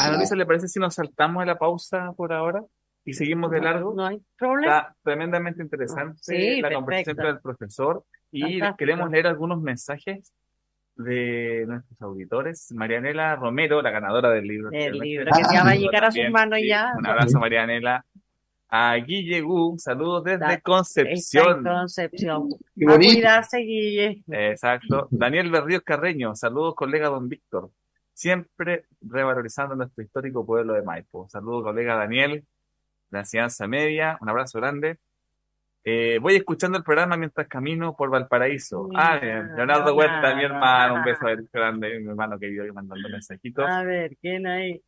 ¿A Luisa le parece si nos saltamos de la pausa por ahora? Y seguimos de largo. No hay problema. Está tremendamente interesante la conversación con el profesor y queremos leer algunos mensajes de nuestros auditores. Marianela Romero, la ganadora del libro. El libro, que ya va a llegar a sus manos ya. Un abrazo, Marianela. A Guille Gu, saludos desde Concepción. Concepción. A cuidarse, Guille. Exacto. Daniel Berríos Carreño, saludos, colega don Víctor. Siempre revalorizando nuestro histórico pueblo de Maipo. Saludos, colega Daniel la enseñanza media. Un abrazo grande. Eh, voy escuchando el programa mientras camino por Valparaíso. ah, bien. Leonardo Huerta, mi hermano, un beso grande, mi hermano querido, mandando mensajitos. A ver, ¿quién hay?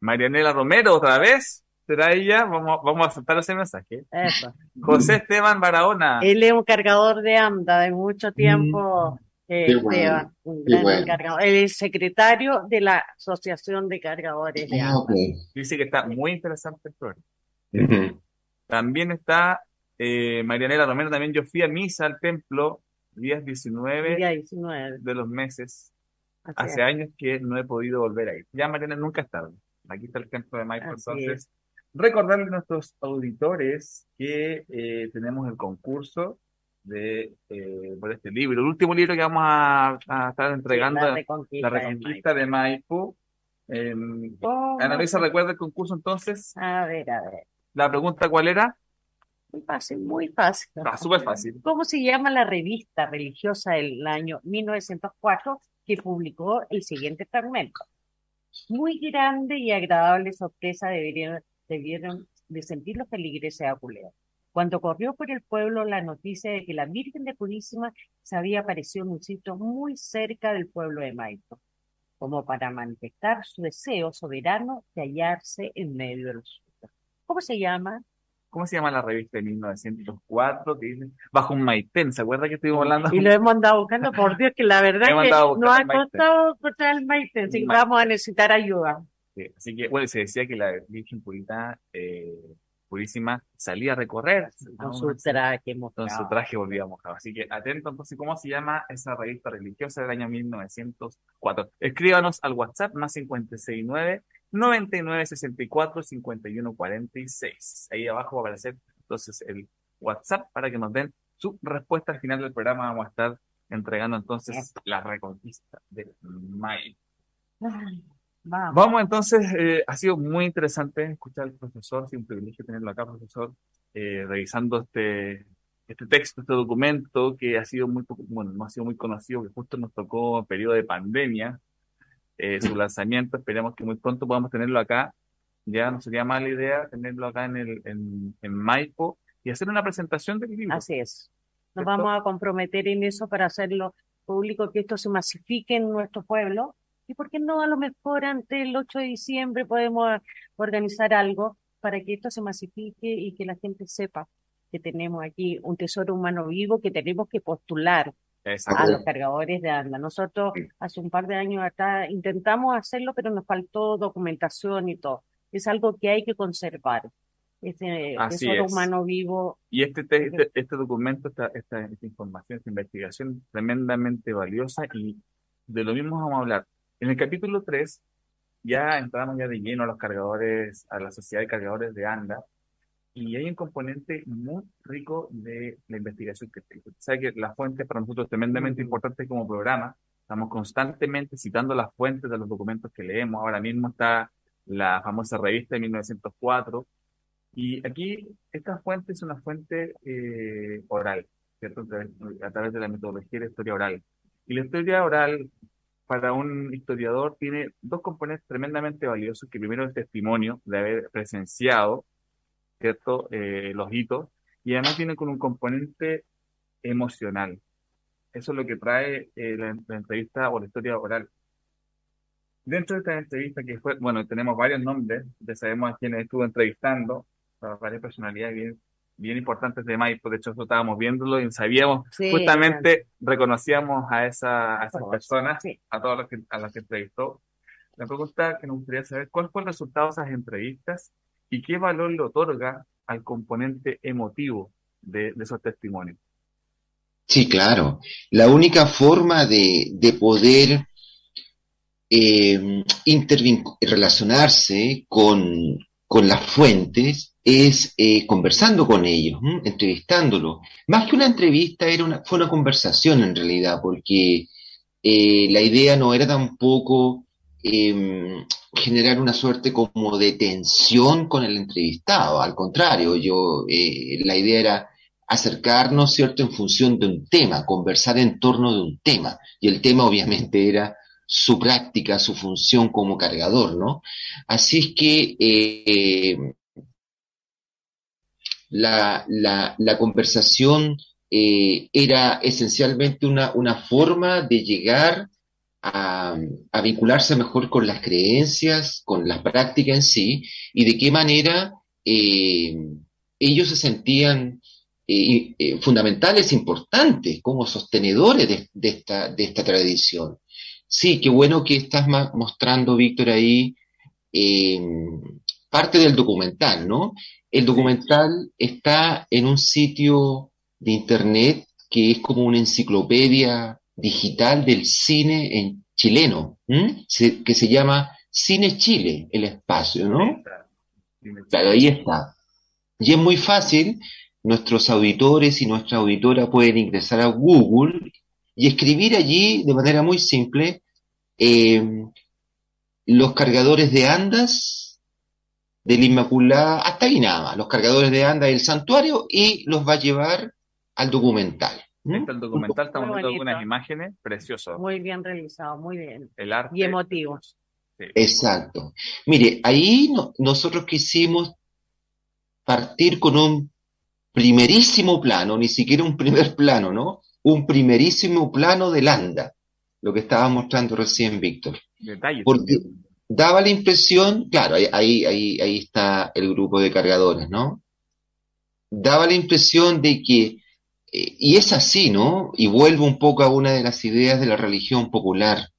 Marianela Romero, otra vez. ¿Será ella? Vamos, vamos a aceptar ese mensaje. Eso. José Esteban Barahona. Él es un cargador de AMDA de mucho tiempo. eh, Qué bueno, Esteban, un gran bueno. cargador. Él es secretario de la Asociación de Cargadores de Ah, AMDA. Dice que está muy interesante el programa. También está eh, Marianela Romero. También yo fui a misa al templo días 19 Día 19. de los meses. así Hace es. años que no he podido volver a ir. Ya Mariana nunca es tarde. Aquí está el templo de Maipo. Así Entonces, recordarle a nuestros auditores que eh, tenemos el concurso de eh, por este libro, el último libro que vamos a, a estar entregando, La La Reconquista. de Reconquista de Maipo. Eh, Oh, Ana Luisa, ¿recuerda el concurso entonces? A ver, a ver. La pregunta, ¿cuál era? Muy fácil, muy fácil. Está súper fácil. ¿Cómo se llama la revista religiosa del año 1904 que publicó el siguiente fragmento? Muy grande y agradable sorpresa debieron, debieron de sentir los feligreses de Aculeo. Cuando corrió por el pueblo la noticia de que la Virgen de Purísima se había aparecido en un sitio muy cerca del pueblo de Maipo, como para manifestar su deseo soberano de hallarse en medio de los. ¿Cómo se llama? ¿Cómo se llama la revista de 1904? Que dice, bajo un maitén, ¿se acuerda que estuvimos hablando? Y lo hemos andado buscando, por Dios, que la verdad Hemos que nos ha costado encontrar el Maite, así que vamos a necesitar ayuda. Sí, así que, bueno, se decía que la Virgen Purita, eh, Purísima salía a recorrer Con su traje con mojado. su traje volvía mojado. Así que atento, entonces, ¿cómo se llama esa revista religiosa del año 1904? Escríbanos al WhatsApp más 569 9964 5146. Ahí abajo va a aparecer entonces el WhatsApp para que nos den su respuesta al final del programa. Vamos a estar entregando entonces la reconquista de May. Ay, vamos. Vamos entonces, eh, ha sido muy interesante escuchar al profesor, ha sido un privilegio tenerlo acá, profesor, eh, revisando este, este texto, este documento que ha sido muy bueno, no ha sido muy conocido, que justo nos tocó en periodo de pandemia, eh, su lanzamiento, esperemos que muy pronto podamos tenerlo acá, ya no sería mala idea tenerlo acá en el, en, en Maipo y hacer una presentación del libro. Así es. Nos ¿Cierto? vamos a comprometer en eso para hacerlo público, que esto se masifique en nuestro pueblo. ¿Y por qué no a lo mejor antes del 8 de diciembre podemos organizar algo para que esto se masifique y que la gente sepa que tenemos aquí un tesoro humano vivo que tenemos que postular Exacto. a los cargadores de ANDA. Nosotros hace un par de años atrás intentamos hacerlo, pero nos faltó documentación y todo. Es algo que hay que conservar. Este Así tesoro es. humano vivo, Y este, te- este, este documento, esta, esta, esta información, esta investigación tremendamente valiosa y de lo mismo vamos a hablar. En el capítulo 3 ya entramos ya de lleno a los cargadores, a la sociedad de cargadores de ANDA y hay un componente muy rico de la investigación que tengo. Sabe que la fuente para nosotros es tremendamente importante como programa. Estamos constantemente citando las fuentes de los documentos que leemos. Ahora mismo está la famosa revista de 1904 y aquí esta fuente es una fuente eh, oral, ¿cierto? A través, a través de la metodología de la historia oral. Y la historia oral, para un historiador, tiene dos componentes tremendamente valiosos, que primero el testimonio de haber presenciado, ¿cierto? Eh, los hitos, y además tiene con un componente emocional. Eso es lo que trae eh, la, la entrevista o la historia oral. Dentro de esta entrevista que fue, bueno, tenemos varios nombres, ya sabemos a quienes estuvo entrevistando, varias personalidades bien, bien importantes de Maipo, de hecho nosotros estábamos viéndolo y sabíamos, Sí, justamente reconocíamos a, esa, a esas personas, sí. a todas las que, a las que entrevistó. La pregunta que nos gustaría saber, ¿cuál fue el resultado de esas entrevistas y qué valor le otorga al componente emotivo de, esos testimonios? Sí, claro. La única forma de, de poder eh, relacionarse con, las fuentes es eh, conversando con ellos, entrevistándolos. Más que una entrevista, era una, fue una conversación en realidad, porque eh, la idea no era tampoco eh, generar una suerte como de tensión con el entrevistado. Al contrario, yo, eh, la idea era acercarnos, ¿cierto?, en función de un tema, conversar en torno de un tema. Y el tema obviamente era su práctica, su función como cargador, ¿no? Así es que eh, la, la, la conversación eh, era esencialmente una, una forma de llegar a, a vincularse mejor con las creencias, con las prácticas en sí, y de qué manera eh, ellos se sentían eh, eh, fundamentales, importantes, como sostenedores de, de esta, de esta tradición. Sí, qué bueno que estás mostrando, Víctor, ahí parte del documental, ¿no? El documental está en un sitio de internet que es como una enciclopedia digital del cine en chileno. Se- que se llama Cine Chile, el espacio, ¿no? Claro, ahí está. Y es muy fácil, nuestros auditores y nuestra auditora pueden ingresar a Google y escribir allí de manera muy simple eh, los cargadores de andas del Inmaculada, hasta ahí nada más, los cargadores de andas del santuario y los va a llevar al documental. ¿M? Este el documental, estamos viendo algunas imágenes, precioso. Muy bien realizado, muy bien. El arte. Y emotivo. sí. Exacto. Mire, ahí no- nosotros quisimos partir con un primerísimo plano, ni siquiera un primer plano, ¿no? Un primerísimo plano del anda, lo que estaba mostrando recién Víctor. Detalles. Porque daba la impresión, claro, ahí, ahí, ahí, está el grupo de cargadores, ¿no? Daba la impresión de que, y es así, ¿no? Y vuelvo un poco a una de las ideas de la religión popular.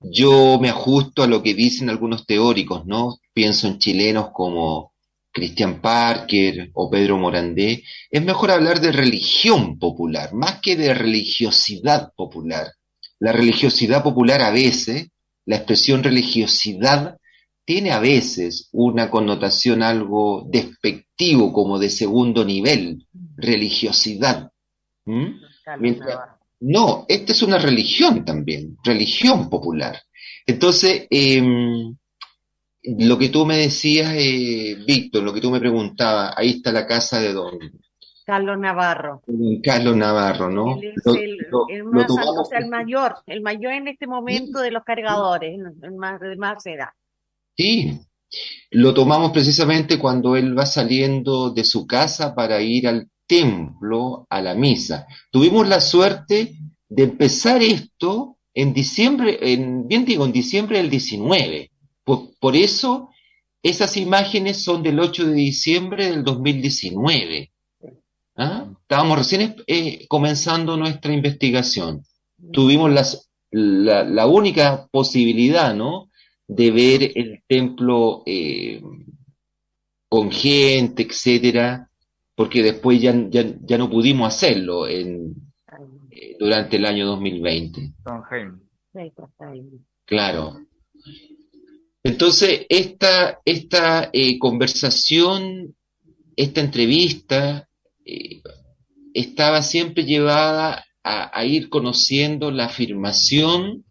Yo me ajusto a lo que dicen algunos teóricos, ¿no? Pienso en chilenos como Christian Parker o Pedro Morandé. Es mejor hablar de religión popular, más que de religiosidad popular. La religiosidad popular a veces, la expresión religiosidad, tiene a veces una connotación algo despectivo, como de segundo nivel, religiosidad. ¿Mm? Mientras-. No, esta es una religión también, religión popular. Entonces, em, lo que tú me decías, eh, Víctor, lo que tú me preguntabas, ahí está la casa de don, Carlos Navarro. Carlos Navarro, ¿no? Él es Lo- el, lo- el lo más, tomamos- o sea, el mayor, el mayor en este momento de los cargadores, el más, de más edad. Sí, lo tomamos precisamente cuando él va saliendo de su casa para ir al templo, a la misa. Tuvimos la suerte de empezar esto en diciembre, en, bien digo, en diciembre del 19. Por, por eso esas imágenes son del 8 de diciembre del 2019. ¿Ah? Estábamos recién eh, comenzando nuestra investigación tuvimos la única posibilidad, ¿no? De ver el templo eh, con gente, etcétera, porque después ya, ya, ya no pudimos hacerlo en, eh, durante el año 2020. Trondheim. Sí, pues, está ahí. Claro. Entonces, esta, esta eh, conversación, esta entrevista, eh, estaba siempre llevada a, a ir conociendo la afirmación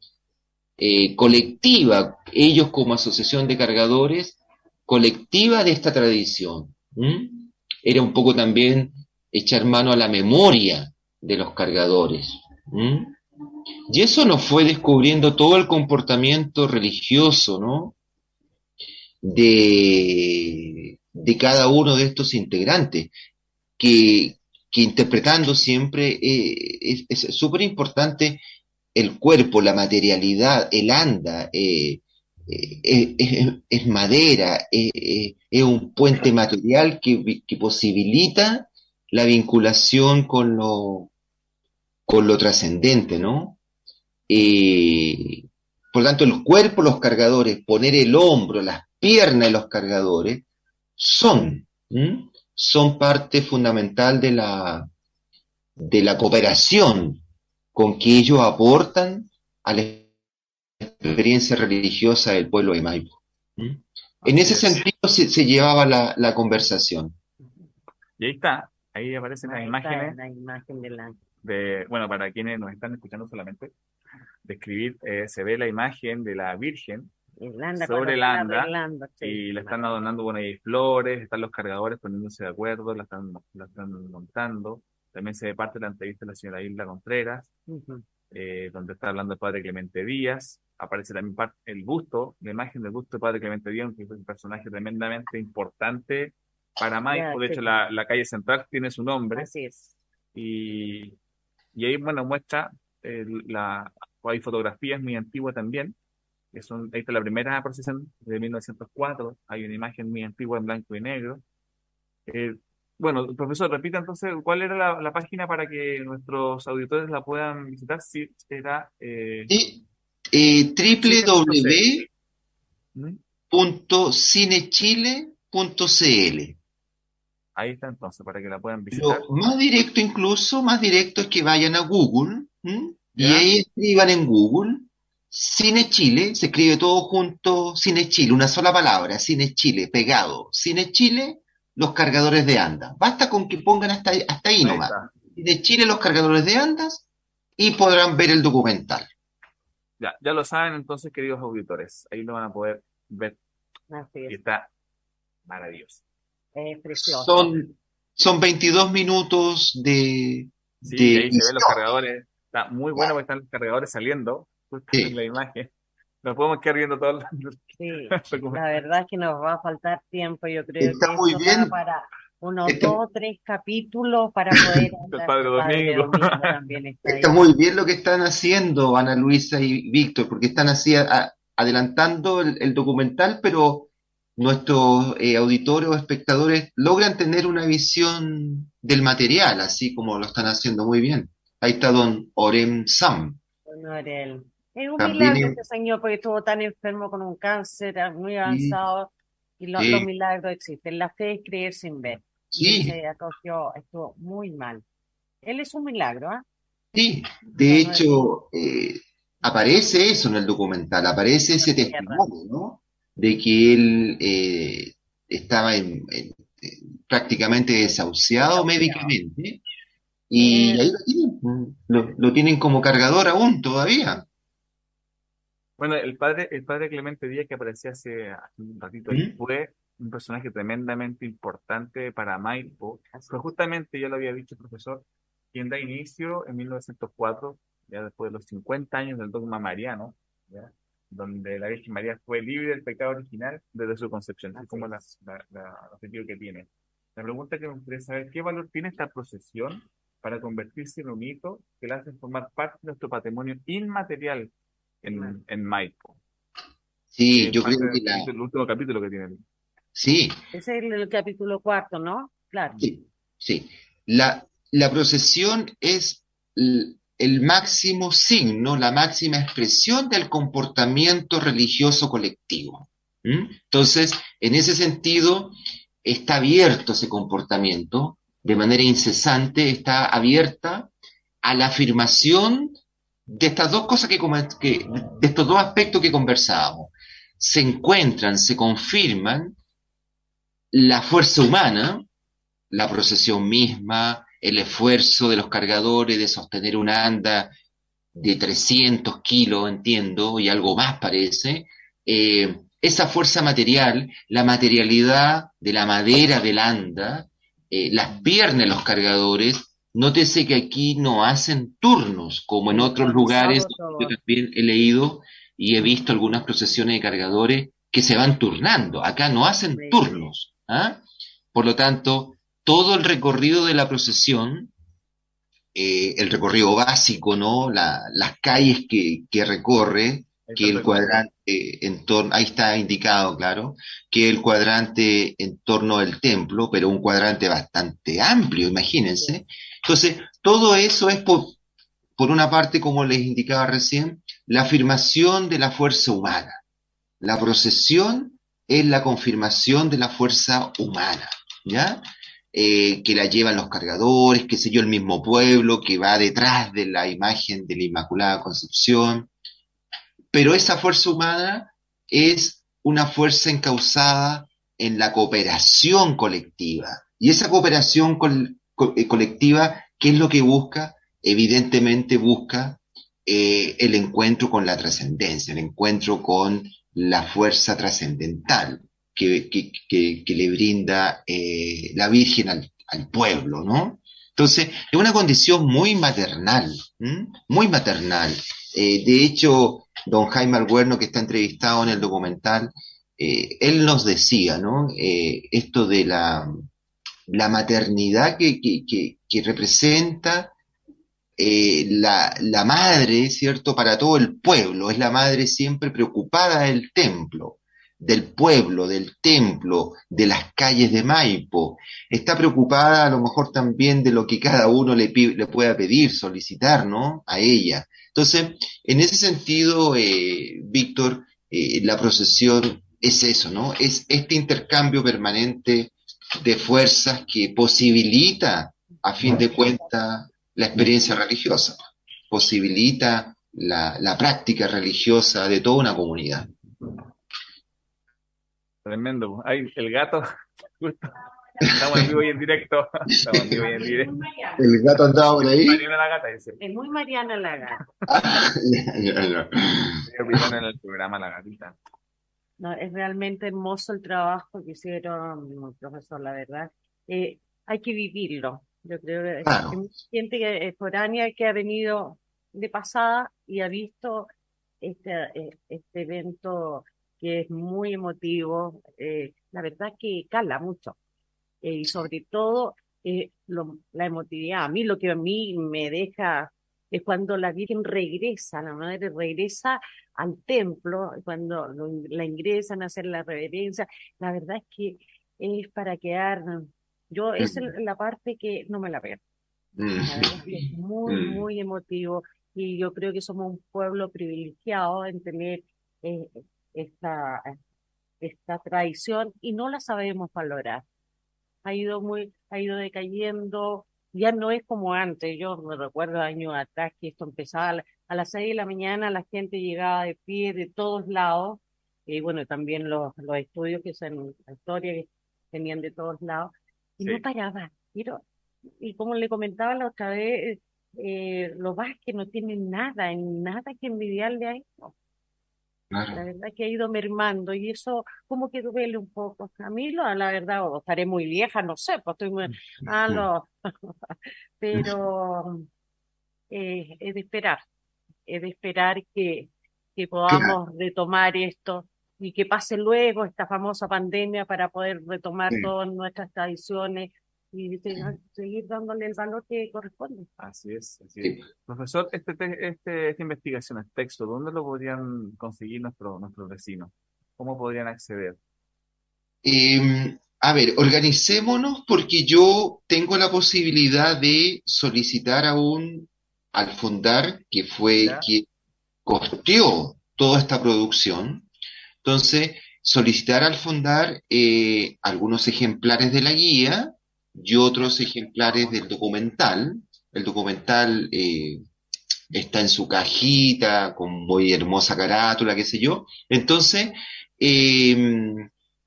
eh, colectiva, ellos como asociación de cargadores, colectiva de esta tradición. Era un poco también echar mano a la memoria de los cargadores. Y eso nos fue descubriendo todo el comportamiento religioso, ¿no? De, de cada uno de estos integrantes, que, que interpretando siempre eh, es súper importante el cuerpo, la materialidad, el anda, eh, eh, es, madera, es un puente material que, que posibilita la vinculación con lo, con lo trascendente, ¿no? Eh, por tanto, el cuerpo, los cargadores, poner el hombro, las piernas de los cargadores, son, son parte fundamental de la, de la cooperación con que ellos aportan a la experiencia religiosa del pueblo de Maipo. ¿m? En ese es. sentido se, se llevaba la, la conversación. Y ahí está, ahí aparecen las Ahí imágenes la imagen de la... de, bueno, para quienes nos están escuchando solamente, describir, eh, se ve la imagen de la Virgen Irlanda, Sobre cuando el está anda, arreglando, sí. y le están adornando, bueno, hay flores, están los cargadores poniéndose de acuerdo, la están, la están montando. También se ve parte de la entrevista de la señora Hilda Contreras, Ujú. eh, donde está hablando el padre Clemente Díaz. Aparece también el busto, la imagen del busto del padre Clemente Díaz, que es un personaje tremendamente importante para Maipo. De sí. hecho, la, la calle central tiene su nombre. Así es. Y, y ahí, bueno, muestra eh, la, hay fotografías muy antiguas también, que son, ahí está la primera procesión de 1904, hay una imagen muy antigua en blanco y negro. Eh, bueno, profesor, repita entonces, ¿cuál era la, la página para que nuestros auditores la puedan visitar? Sí, era... Eh, Sí, eh, www.cinechile.cl. Ahí está entonces, para que la puedan visitar. Lo más directo incluso, más directo es que vayan a Google ¿m? y Ya. ahí escriban en Google Cine Chile, se escribe todo junto, Cine Chile, una sola palabra, Cine Chile, pegado. Cine Chile, los cargadores de andas. Basta con que pongan hasta, ahí- hasta ahí Ahí nomás. está. Cine Chile, los cargadores de andas y podrán ver el documental. Ya, ya lo saben entonces, queridos auditores. Ahí lo van a poder ver Así y es, está maravilloso. es precioso. Son, son 22 minutos de, Sí, de ahí se ven los cargadores. Está muy bueno porque están los cargadores saliendo justo Sí. en la imagen. Nos podemos quedar viendo todo Sí, el la verdad es que nos va a faltar tiempo. Yo creo Está que muy bien. para unos Está- dos o tres capítulos para poder hablar. Padre Domingo. también está. Está muy bien lo que están haciendo Ana Luisa y Víctor, porque están así a- adelantando el, el documental, pero nuestros eh, auditores o espectadores logran tener una visión del material, así como lo están haciendo muy bien. Ahí está don Orem Sam. Bueno, Ariel. Es un milagro este señor porque estuvo tan enfermo con un cáncer muy avanzado y lo- Sí. los milagros existen. La fe es creer sin ver. Y Sí, se acogió, estuvo muy mal. Él es un milagro, ¿ah? sí. De hecho, eh, aparece eso en el documental, aparece ese testimonio, ¿no? De que él eh, estaba en- en- en- prácticamente desahuciado médicamente y Eh. ahí lo tienen, lo, lo tienen como cargador aún todavía. Bueno, el padre, el padre Clemente Díaz que aparecía hace un ratito ahí ¿Mm? fue un personaje tremendamente importante para Maipo. Fue justamente, ya lo había dicho profesor, quien da inicio en 1904, ya después de los 50 años del dogma mariano, ¿ya? donde la Virgen María fue libre del pecado original desde su concepción, así como la, la- objetivo que tiene. La pregunta que me gustaría saber, ¿qué valor tiene esta procesión para convertirse en un hito que la hace formar parte de nuestro patrimonio inmaterial en, en Maipo? Sí, Es yo creo que la, capítulo- el último capítulo que tiene. sí, Ese es el, el capítulo cuarto, ¿no? Claro. sí, sí. La, la procesión es el máximo signo, la máxima expresión del comportamiento religioso colectivo. ¿Mm? Entonces, en ese sentido, está abierto ese comportamiento de manera incesante, está abierta a la afirmación de estas dos cosas que, que- de estos dos aspectos que conversábamos. Se encuentran, se confirman la fuerza humana, la procesión misma, el esfuerzo de los cargadores de sostener una anda de 300 kilos, entiendo, y algo más parece, eh, esa fuerza material, la materialidad de la madera del anda, eh, las piernas los cargadores, nótese que aquí no hacen turnos, como en otros lugares yo también he leído y he visto algunas procesiones de cargadores que se van turnando. Acá no hacen turnos. ¿ah? Por lo tanto, todo el recorrido de la procesión, eh, el recorrido básico, ¿no? La- las calles que, que recorre, que el cuadrante en torno, ahí está indicado, claro, que el cuadrante en torno del templo, pero un cuadrante bastante amplio, imagínense. Entonces, todo eso es por, por una parte, como les indicaba recién, la afirmación de la fuerza humana. La procesión es la confirmación de la fuerza humana, ¿ya? Eh, que la llevan los cargadores, qué sé yo, el mismo pueblo que va detrás de la imagen de la Inmaculada Concepción. Pero esa fuerza humana es una fuerza encausada en la cooperación colectiva. Y esa cooperación col- eh, colectiva, ¿qué es lo que busca? Evidentemente busca eh, el encuentro con la trascendencia, el encuentro con la fuerza trascendental que, que- le brinda eh, la Virgen al, pueblo, ¿no? Entonces, es una condición muy maternal, muy maternal. De hecho, don Jaime Alguerno, que está entrevistado en el documental, él nos decía, ¿no? Esto de la, la maternidad que, que, que, representa eh, la, la madre, ¿cierto?, para todo el pueblo, es la madre siempre preocupada del templo, del pueblo, del templo, de las calles de Maipo. Está preocupada a lo mejor también de lo que cada uno le, le pueda pedir, solicitar, ¿no? A ella. Entonces, en ese sentido, eh, Víctor, eh, la procesión es eso, ¿no? Es este intercambio permanente de fuerzas que posibilita, a fin de cuentas, la experiencia religiosa, posibilita la, la práctica religiosa de toda una comunidad. Tremendo. Ay, el gato, Estamos en vivo y en directo. Estamos en vivo y en directo. El gato andaba por ahí. Mariana la gata, dice. Es muy Mariana la gata. ¿Qué opinan en el programa La Gatita? No, es realmente hermoso el trabajo que hicieron, profesor, la verdad. Eh, hay que vivirlo. Yo creo que Claro. hay mucha gente que es foránea que ha venido de pasada y ha visto este, este evento que es muy emotivo. eh, la verdad que cala mucho. Y sobre todo lo- la emotividad. A mí lo que a mí me deja es cuando la Virgen regresa, la madre regresa al templo, cuando la ingresan a hacer la reverencia. La verdad es que es para quedar. Yo, esa es la parte que no me la veo. Mm. La verdad es que es muy, Mm. muy emotivo y yo creo que somos un pueblo privilegiado en tener eh, esta, esta tradición y no la sabemos valorar. Ha ido muy, ha ido decayendo, ya no es como antes. Yo me recuerdo años atrás que esto empezaba a, la- a las seis de la mañana, la gente llegaba de pie de todos lados, y bueno, también los, los estudios que son la historia que venían de todos lados, y no paraban. Pero, y como le comentaba la otra vez, eh, los Vázquez no tienen nada, en nada que envidiarle a La verdad que ha ido mermando y eso como que duele un poco. A mí, lo, la verdad, o estaré muy vieja, no sé, pues estoy muy... Ah, no. Pero eh, es de esperar, es de esperar que, que podamos retomar esto y que pase luego esta famosa pandemia para poder retomar Sí. todas nuestras tradiciones y se- seguir dándole el valor que corresponde. Así es, así Sí. es. Profesor, este, te- este, esta investigación, este texto, ¿dónde lo podrían conseguir nuestros nuestros vecinos? ¿Cómo podrían acceder? Eh, a ver, organicémonos porque yo tengo la posibilidad de solicitar aún al Fondar, que fue Ya. quien costeó toda esta producción. Entonces, solicitar al Fondar eh, algunos ejemplares de la guía y otros ejemplares del documental. El documental eh, está en su cajita, con muy hermosa carátula, qué sé yo. Entonces, eh,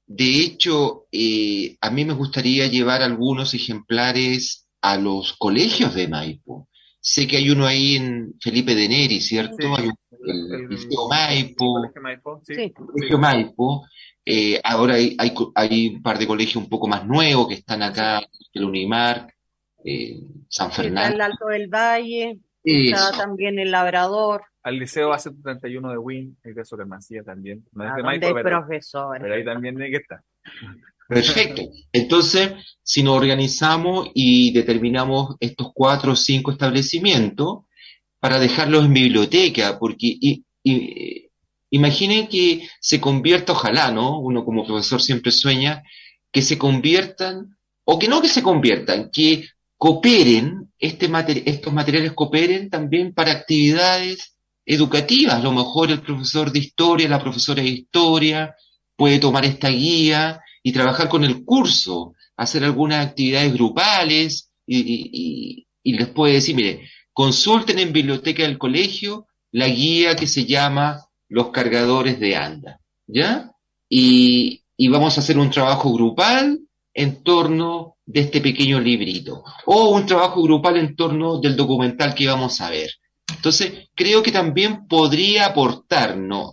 de hecho, eh, a mí me gustaría llevar algunos ejemplares a los colegios de Maipo. Sé que hay uno ahí en Felipe de Neri, ¿cierto? Sí. Hay un- el Liceo Maipo, Colegio Maipo, sí. Sí. Colegio Maipo. Eh, ahora hay, hay, hay un par de colegios un poco más nuevos que están acá, el Unimar, eh, San Sí, está Fernando. el Alto del Valle, está también el Labrador, Al Liceo base 31 de Win, el de Supremacía también. No es a de Maipo, hay pero, profesores. pero ahí también tiene que estar. Perfecto. Entonces, si nos organizamos y determinamos estos cuatro o cinco establecimientos para dejarlos en biblioteca, porque y- imaginen que se convierta, ojalá, ¿no? Uno como profesor siempre sueña que se conviertan, o que no que se conviertan, que cooperen, este mate- estos materiales cooperen también para actividades educativas. A lo mejor el profesor de historia, la profesora de historia, puede tomar esta guía y trabajar con el curso, hacer algunas actividades grupales y, y- y- les puede decir, mire, consulten en biblioteca del colegio la guía que se llama Los cargadores de anda, ¿ya? Y, y vamos a hacer un trabajo grupal en torno de este pequeño librito, o un trabajo grupal en torno del documental que vamos a ver. Entonces, creo que también podría aportar, no,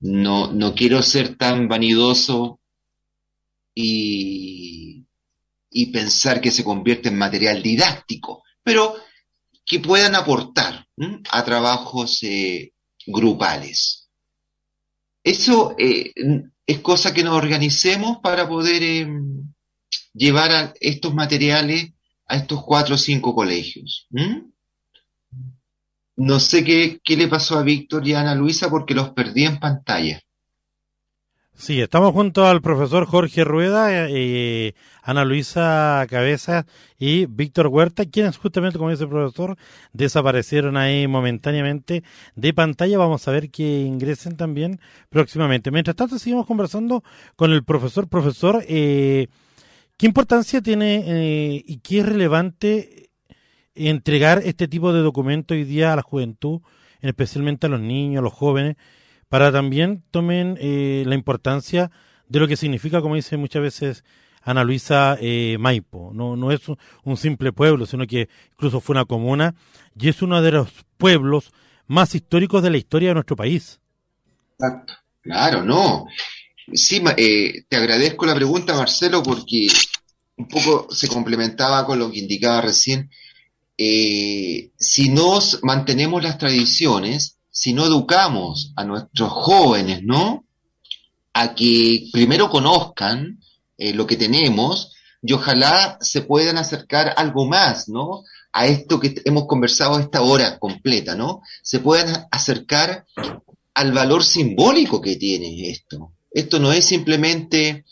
no, no quiero ser tan vanidoso y, pensar que se convierte en material didáctico, pero que puedan aportar a trabajos eh, grupales. Eso eh, es cosa que nos organicemos para poder eh, llevar estos materiales a estos cuatro o cinco colegios. no sé qué, qué le pasó a Víctor y a Ana Luisa porque los perdí en pantalla. Sí, estamos junto al profesor Jorge Rueda, eh, Ana Luisa Cabeza y Víctor Huerta, quienes justamente, como dice el profesor, desaparecieron ahí momentáneamente de pantalla. Vamos a ver que ingresen también próximamente. Mientras tanto, seguimos conversando con el profesor. Profesor, eh, ¿qué importancia tiene eh, y qué es relevante entregar este tipo de documento hoy día a la juventud, especialmente a los niños, a los jóvenes? Para también tomen eh, la importancia de lo que significa, como dice muchas veces Ana Luisa eh, Maipo. No, no es un simple pueblo, sino que incluso fue una comuna y es uno de los pueblos más históricos de la historia de nuestro país. Exacto. Claro, no. Sí, eh, te agradezco la pregunta, Marcelo, porque un poco se complementaba con lo que indicaba recién. si nos mantenemos las tradiciones, si no educamos a nuestros jóvenes, ¿no? A que primero conozcan eh, lo que tenemos y ojalá se puedan acercar algo más, ¿no? A esto que hemos conversado esta hora completa, ¿no? Se puedan acercar al valor simbólico que tiene esto. Esto no es simplemente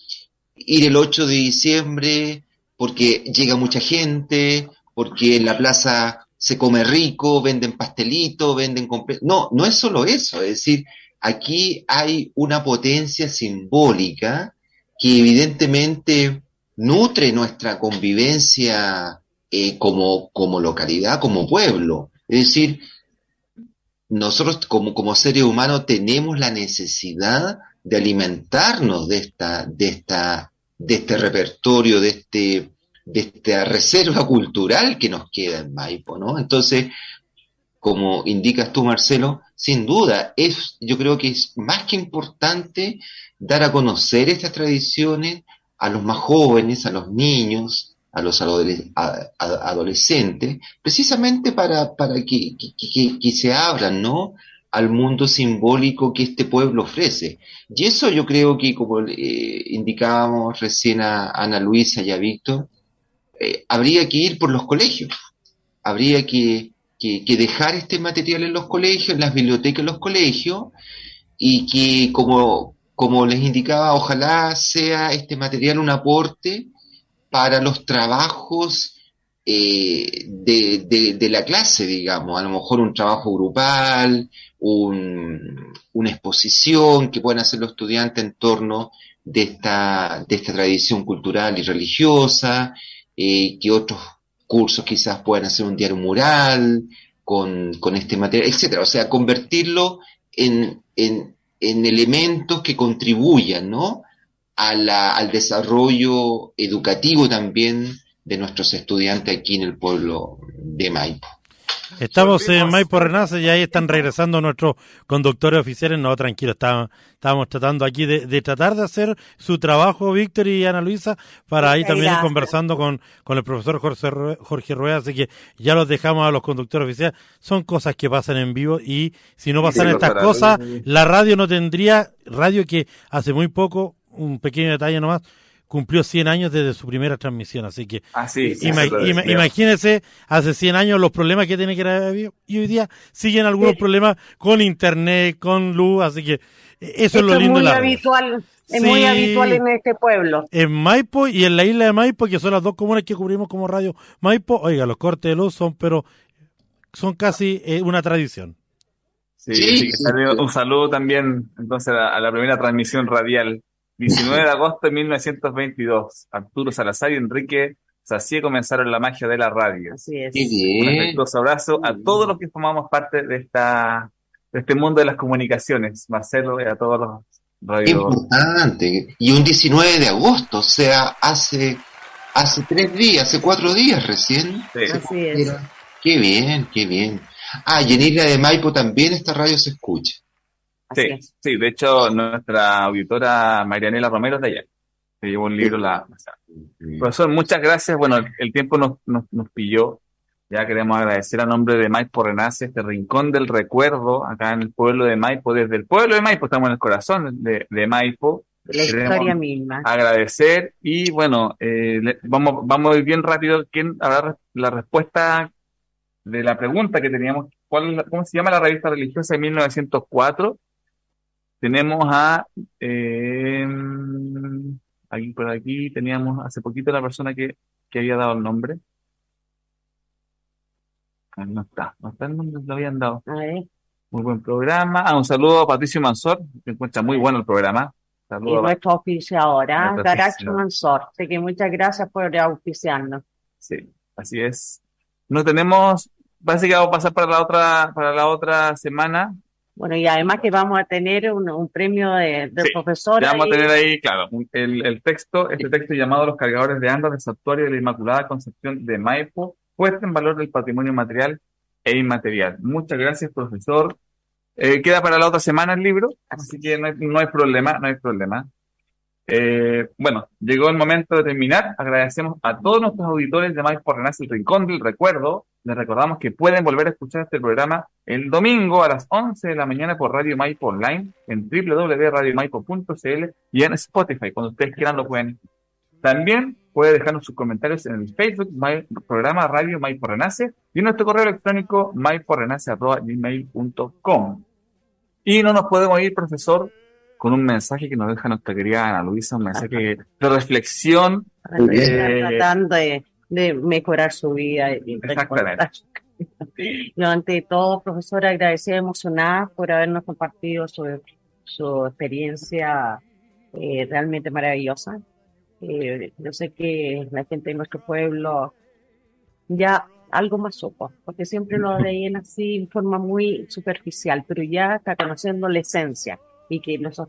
ir el 8 de diciembre porque llega mucha gente, porque en la plaza se come rico, venden pastelitos, venden... No, no es solo eso, es decir, aquí hay una potencia simbólica que evidentemente nutre nuestra convivencia eh, como, como localidad, como pueblo. Es decir, nosotros como, como seres humanos tenemos la necesidad de alimentarnos de esta, de esta, de este repertorio, de este, de esta reserva cultural que nos queda en Maipo, ¿no? Entonces, como indicas tú, Marcelo, sin duda, es, yo creo que es más que importante dar a conocer estas tradiciones a los más jóvenes, a los niños, a los adolescentes, precisamente para, para que, que, se abran, ¿no? al mundo simbólico que este pueblo ofrece. Y eso yo creo que, como eh, indicábamos recién a Ana Luisa y a Víctor, eh, habría que ir por los colegios, habría que, dejar este material en los colegios, en las bibliotecas de los colegios, y que, como, como les indicaba, ojalá sea este material un aporte para los trabajos eh, de, la clase, digamos, a lo mejor un trabajo grupal, una exposición que puedan hacer los estudiantes en torno de esta, de esta tradición cultural y religiosa, eh, que otros cursos quizás puedan hacer un diario mural con, este material, etcétera. O sea, convertirlo en, en, elementos que contribuyan, ¿no? A la, al desarrollo educativo también de nuestros estudiantes aquí en el pueblo de Maipo. Estamos en Maipo Renace y ahí están regresando nuestros conductores oficiales. No, tranquilo, estábamos, tratando aquí de, tratar de hacer su trabajo, Víctor y Ana Luisa, para ahí también ir conversando con, con el profesor Jorge, Jorge Rueda. Así que ya los dejamos a los conductores oficiales. Son cosas que pasan en vivo y si no pasan estas cosas, la radio no tendría, radio que hace muy poco, un pequeño detalle nomás, cumplió 100 años desde su primera transmisión, así que así, imagínese hace 100 años los problemas que tiene que haber y hoy día siguen algunos problemas con internet, con luz, así que eso es lo lindo. Es muy habitual, es muy habitual en este pueblo. En Maipo y en la isla de Maipo, que son las dos comunas que cubrimos como radio Maipo, oiga, los cortes de luz son, pero son casi eh, una tradición. Sí, un saludo también entonces a la primera transmisión radial 19 de agosto de 1922, Arturo Salazar y Enrique Sacie comenzaron la magia de la radio. Así es. Un afectuoso abrazo a todos los que formamos parte de esta de este mundo de las comunicaciones, Marcelo y a todos los radios. Importante. Y un 19 de agosto, o sea, hace hace tres días, hace cuatro días recién. Sí. Así es. Qué bien, qué bien. Ah, y en Isla de Maipo también esta radio se escucha. Sí, sí, de hecho, nuestra auditora Marianela Romero es de allá. Se llevó un libro la. Profesor, muchas gracias. Bueno, el tiempo nos, nos, nos pilló. Ya queremos agradecer a nombre de Maipo Renace, este rincón del recuerdo, acá en el pueblo de Maipo, desde el pueblo de Maipo, estamos en el corazón de, de Maipo. La historia misma. Agradecer y bueno, eh, vamos, vamos a ir bien rápido. ¿Quién habrá la respuesta de la pregunta que teníamos ¿cuál, ¿cómo se llama la revista religiosa de 1904? Tenemos a, eh, aquí por aquí teníamos hace poquito la persona que, que había dado el nombre. Ah, No está, no está el nombre, lo habían dado. Muy buen programa. Ah, un saludo a Patricio Mansor, se encuentra muy bueno el programa. y nuestro auspiciadora, Nuestro Garage auspiciador. Mansor. Así que muchas gracias por auspiciarnos. Sí, así es. No tenemos, parece que vamos a pasar para la otra, para la otra semana. Bueno, y además que vamos a tener un, un premio de, del Sí, profesor. Vamos a tener ahí, claro, el, el texto, este texto llamado Los cargadores de andas del santuario de la Inmaculada Concepción de Maipo, puesta en valor del patrimonio material e inmaterial. Muchas gracias, profesor. Eh, queda para la otra semana el libro, así que no hay, no hay problema, no hay problema. Eh, bueno, llegó el momento de terminar. Agradecemos a todos nuestros auditores de Maipo Renace el Rincón del Recuerdo. Les recordamos que pueden volver a escuchar este programa el domingo a las 11 de la mañana por Radio Maipo Online en www.radiomaipo.cl y en Spotify. Cuando ustedes quieran lo pueden. También puede dejarnos sus comentarios en el Facebook, programa Radio Maipo Renace y en nuestro correo electrónico maiporenace.gmail.com. Y no nos podemos ir, profesor, con un mensaje que nos deja nuestra querida Ana Luisa, un mensaje de reflexión. Eh, tratando de, de mejorar su vida y Exactamente. Yo ante todo, profesora, agradecida y emocionada por habernos compartido su, su experiencia eh, realmente maravillosa. Eh, yo sé que la gente de nuestro pueblo ya algo más supo, porque siempre lo veían así en forma muy superficial, pero ya está conociendo la esencia y que los,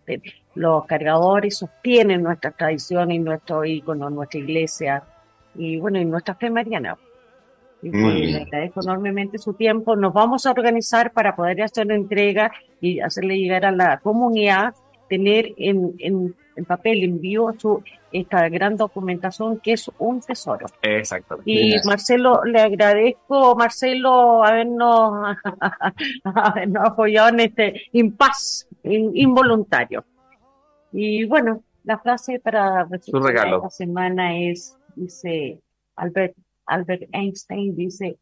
los cargadores sostienen nuestras tradiciones y nuestros íconos, nuestra iglesia y bueno, y nuestra fe mariana. Y bien. le agradezco enormemente su tiempo. Nos vamos a organizar para poder hacer una entrega y hacerle llegar a la comunidad, tener en, en, en papel, en vivo, su, esta gran documentación que es un tesoro. Exactamente. Y Gracias. Marcelo, le agradezco, Marcelo, habernos, habernos apoyado en este impas in- involuntario. Y bueno, la frase para regalo. esta semana es, dice Albert, Albert Einstein, dice,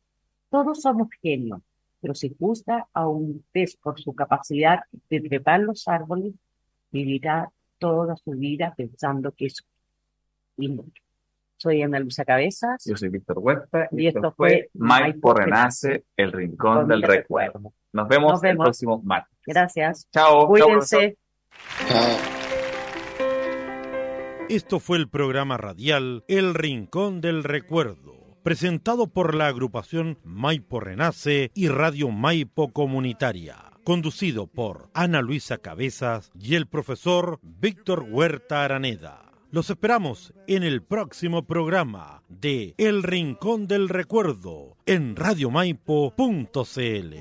todos somos genios, pero si juzga a un pez por su capacidad de trepar los árboles, vivirá toda su vida pensando que es inútil. Soy Ana Luisa Cabezas. Yo soy Víctor Huerta Y esto fue Maipo Renace, el rincón del recuerdo. Nos vemos, Nos el próximo martes. Gracias. Chao. Cuídense. Chao. Esto fue el programa radial El Rincón del Recuerdo, presentado por la agrupación Maipo Renace y Radio Maipo Comunitaria, conducido por Ana Luisa Cabezas y el profesor Víctor Huerta Araneda. Los esperamos en el próximo programa de El Rincón del Recuerdo en radiomaipo.cl.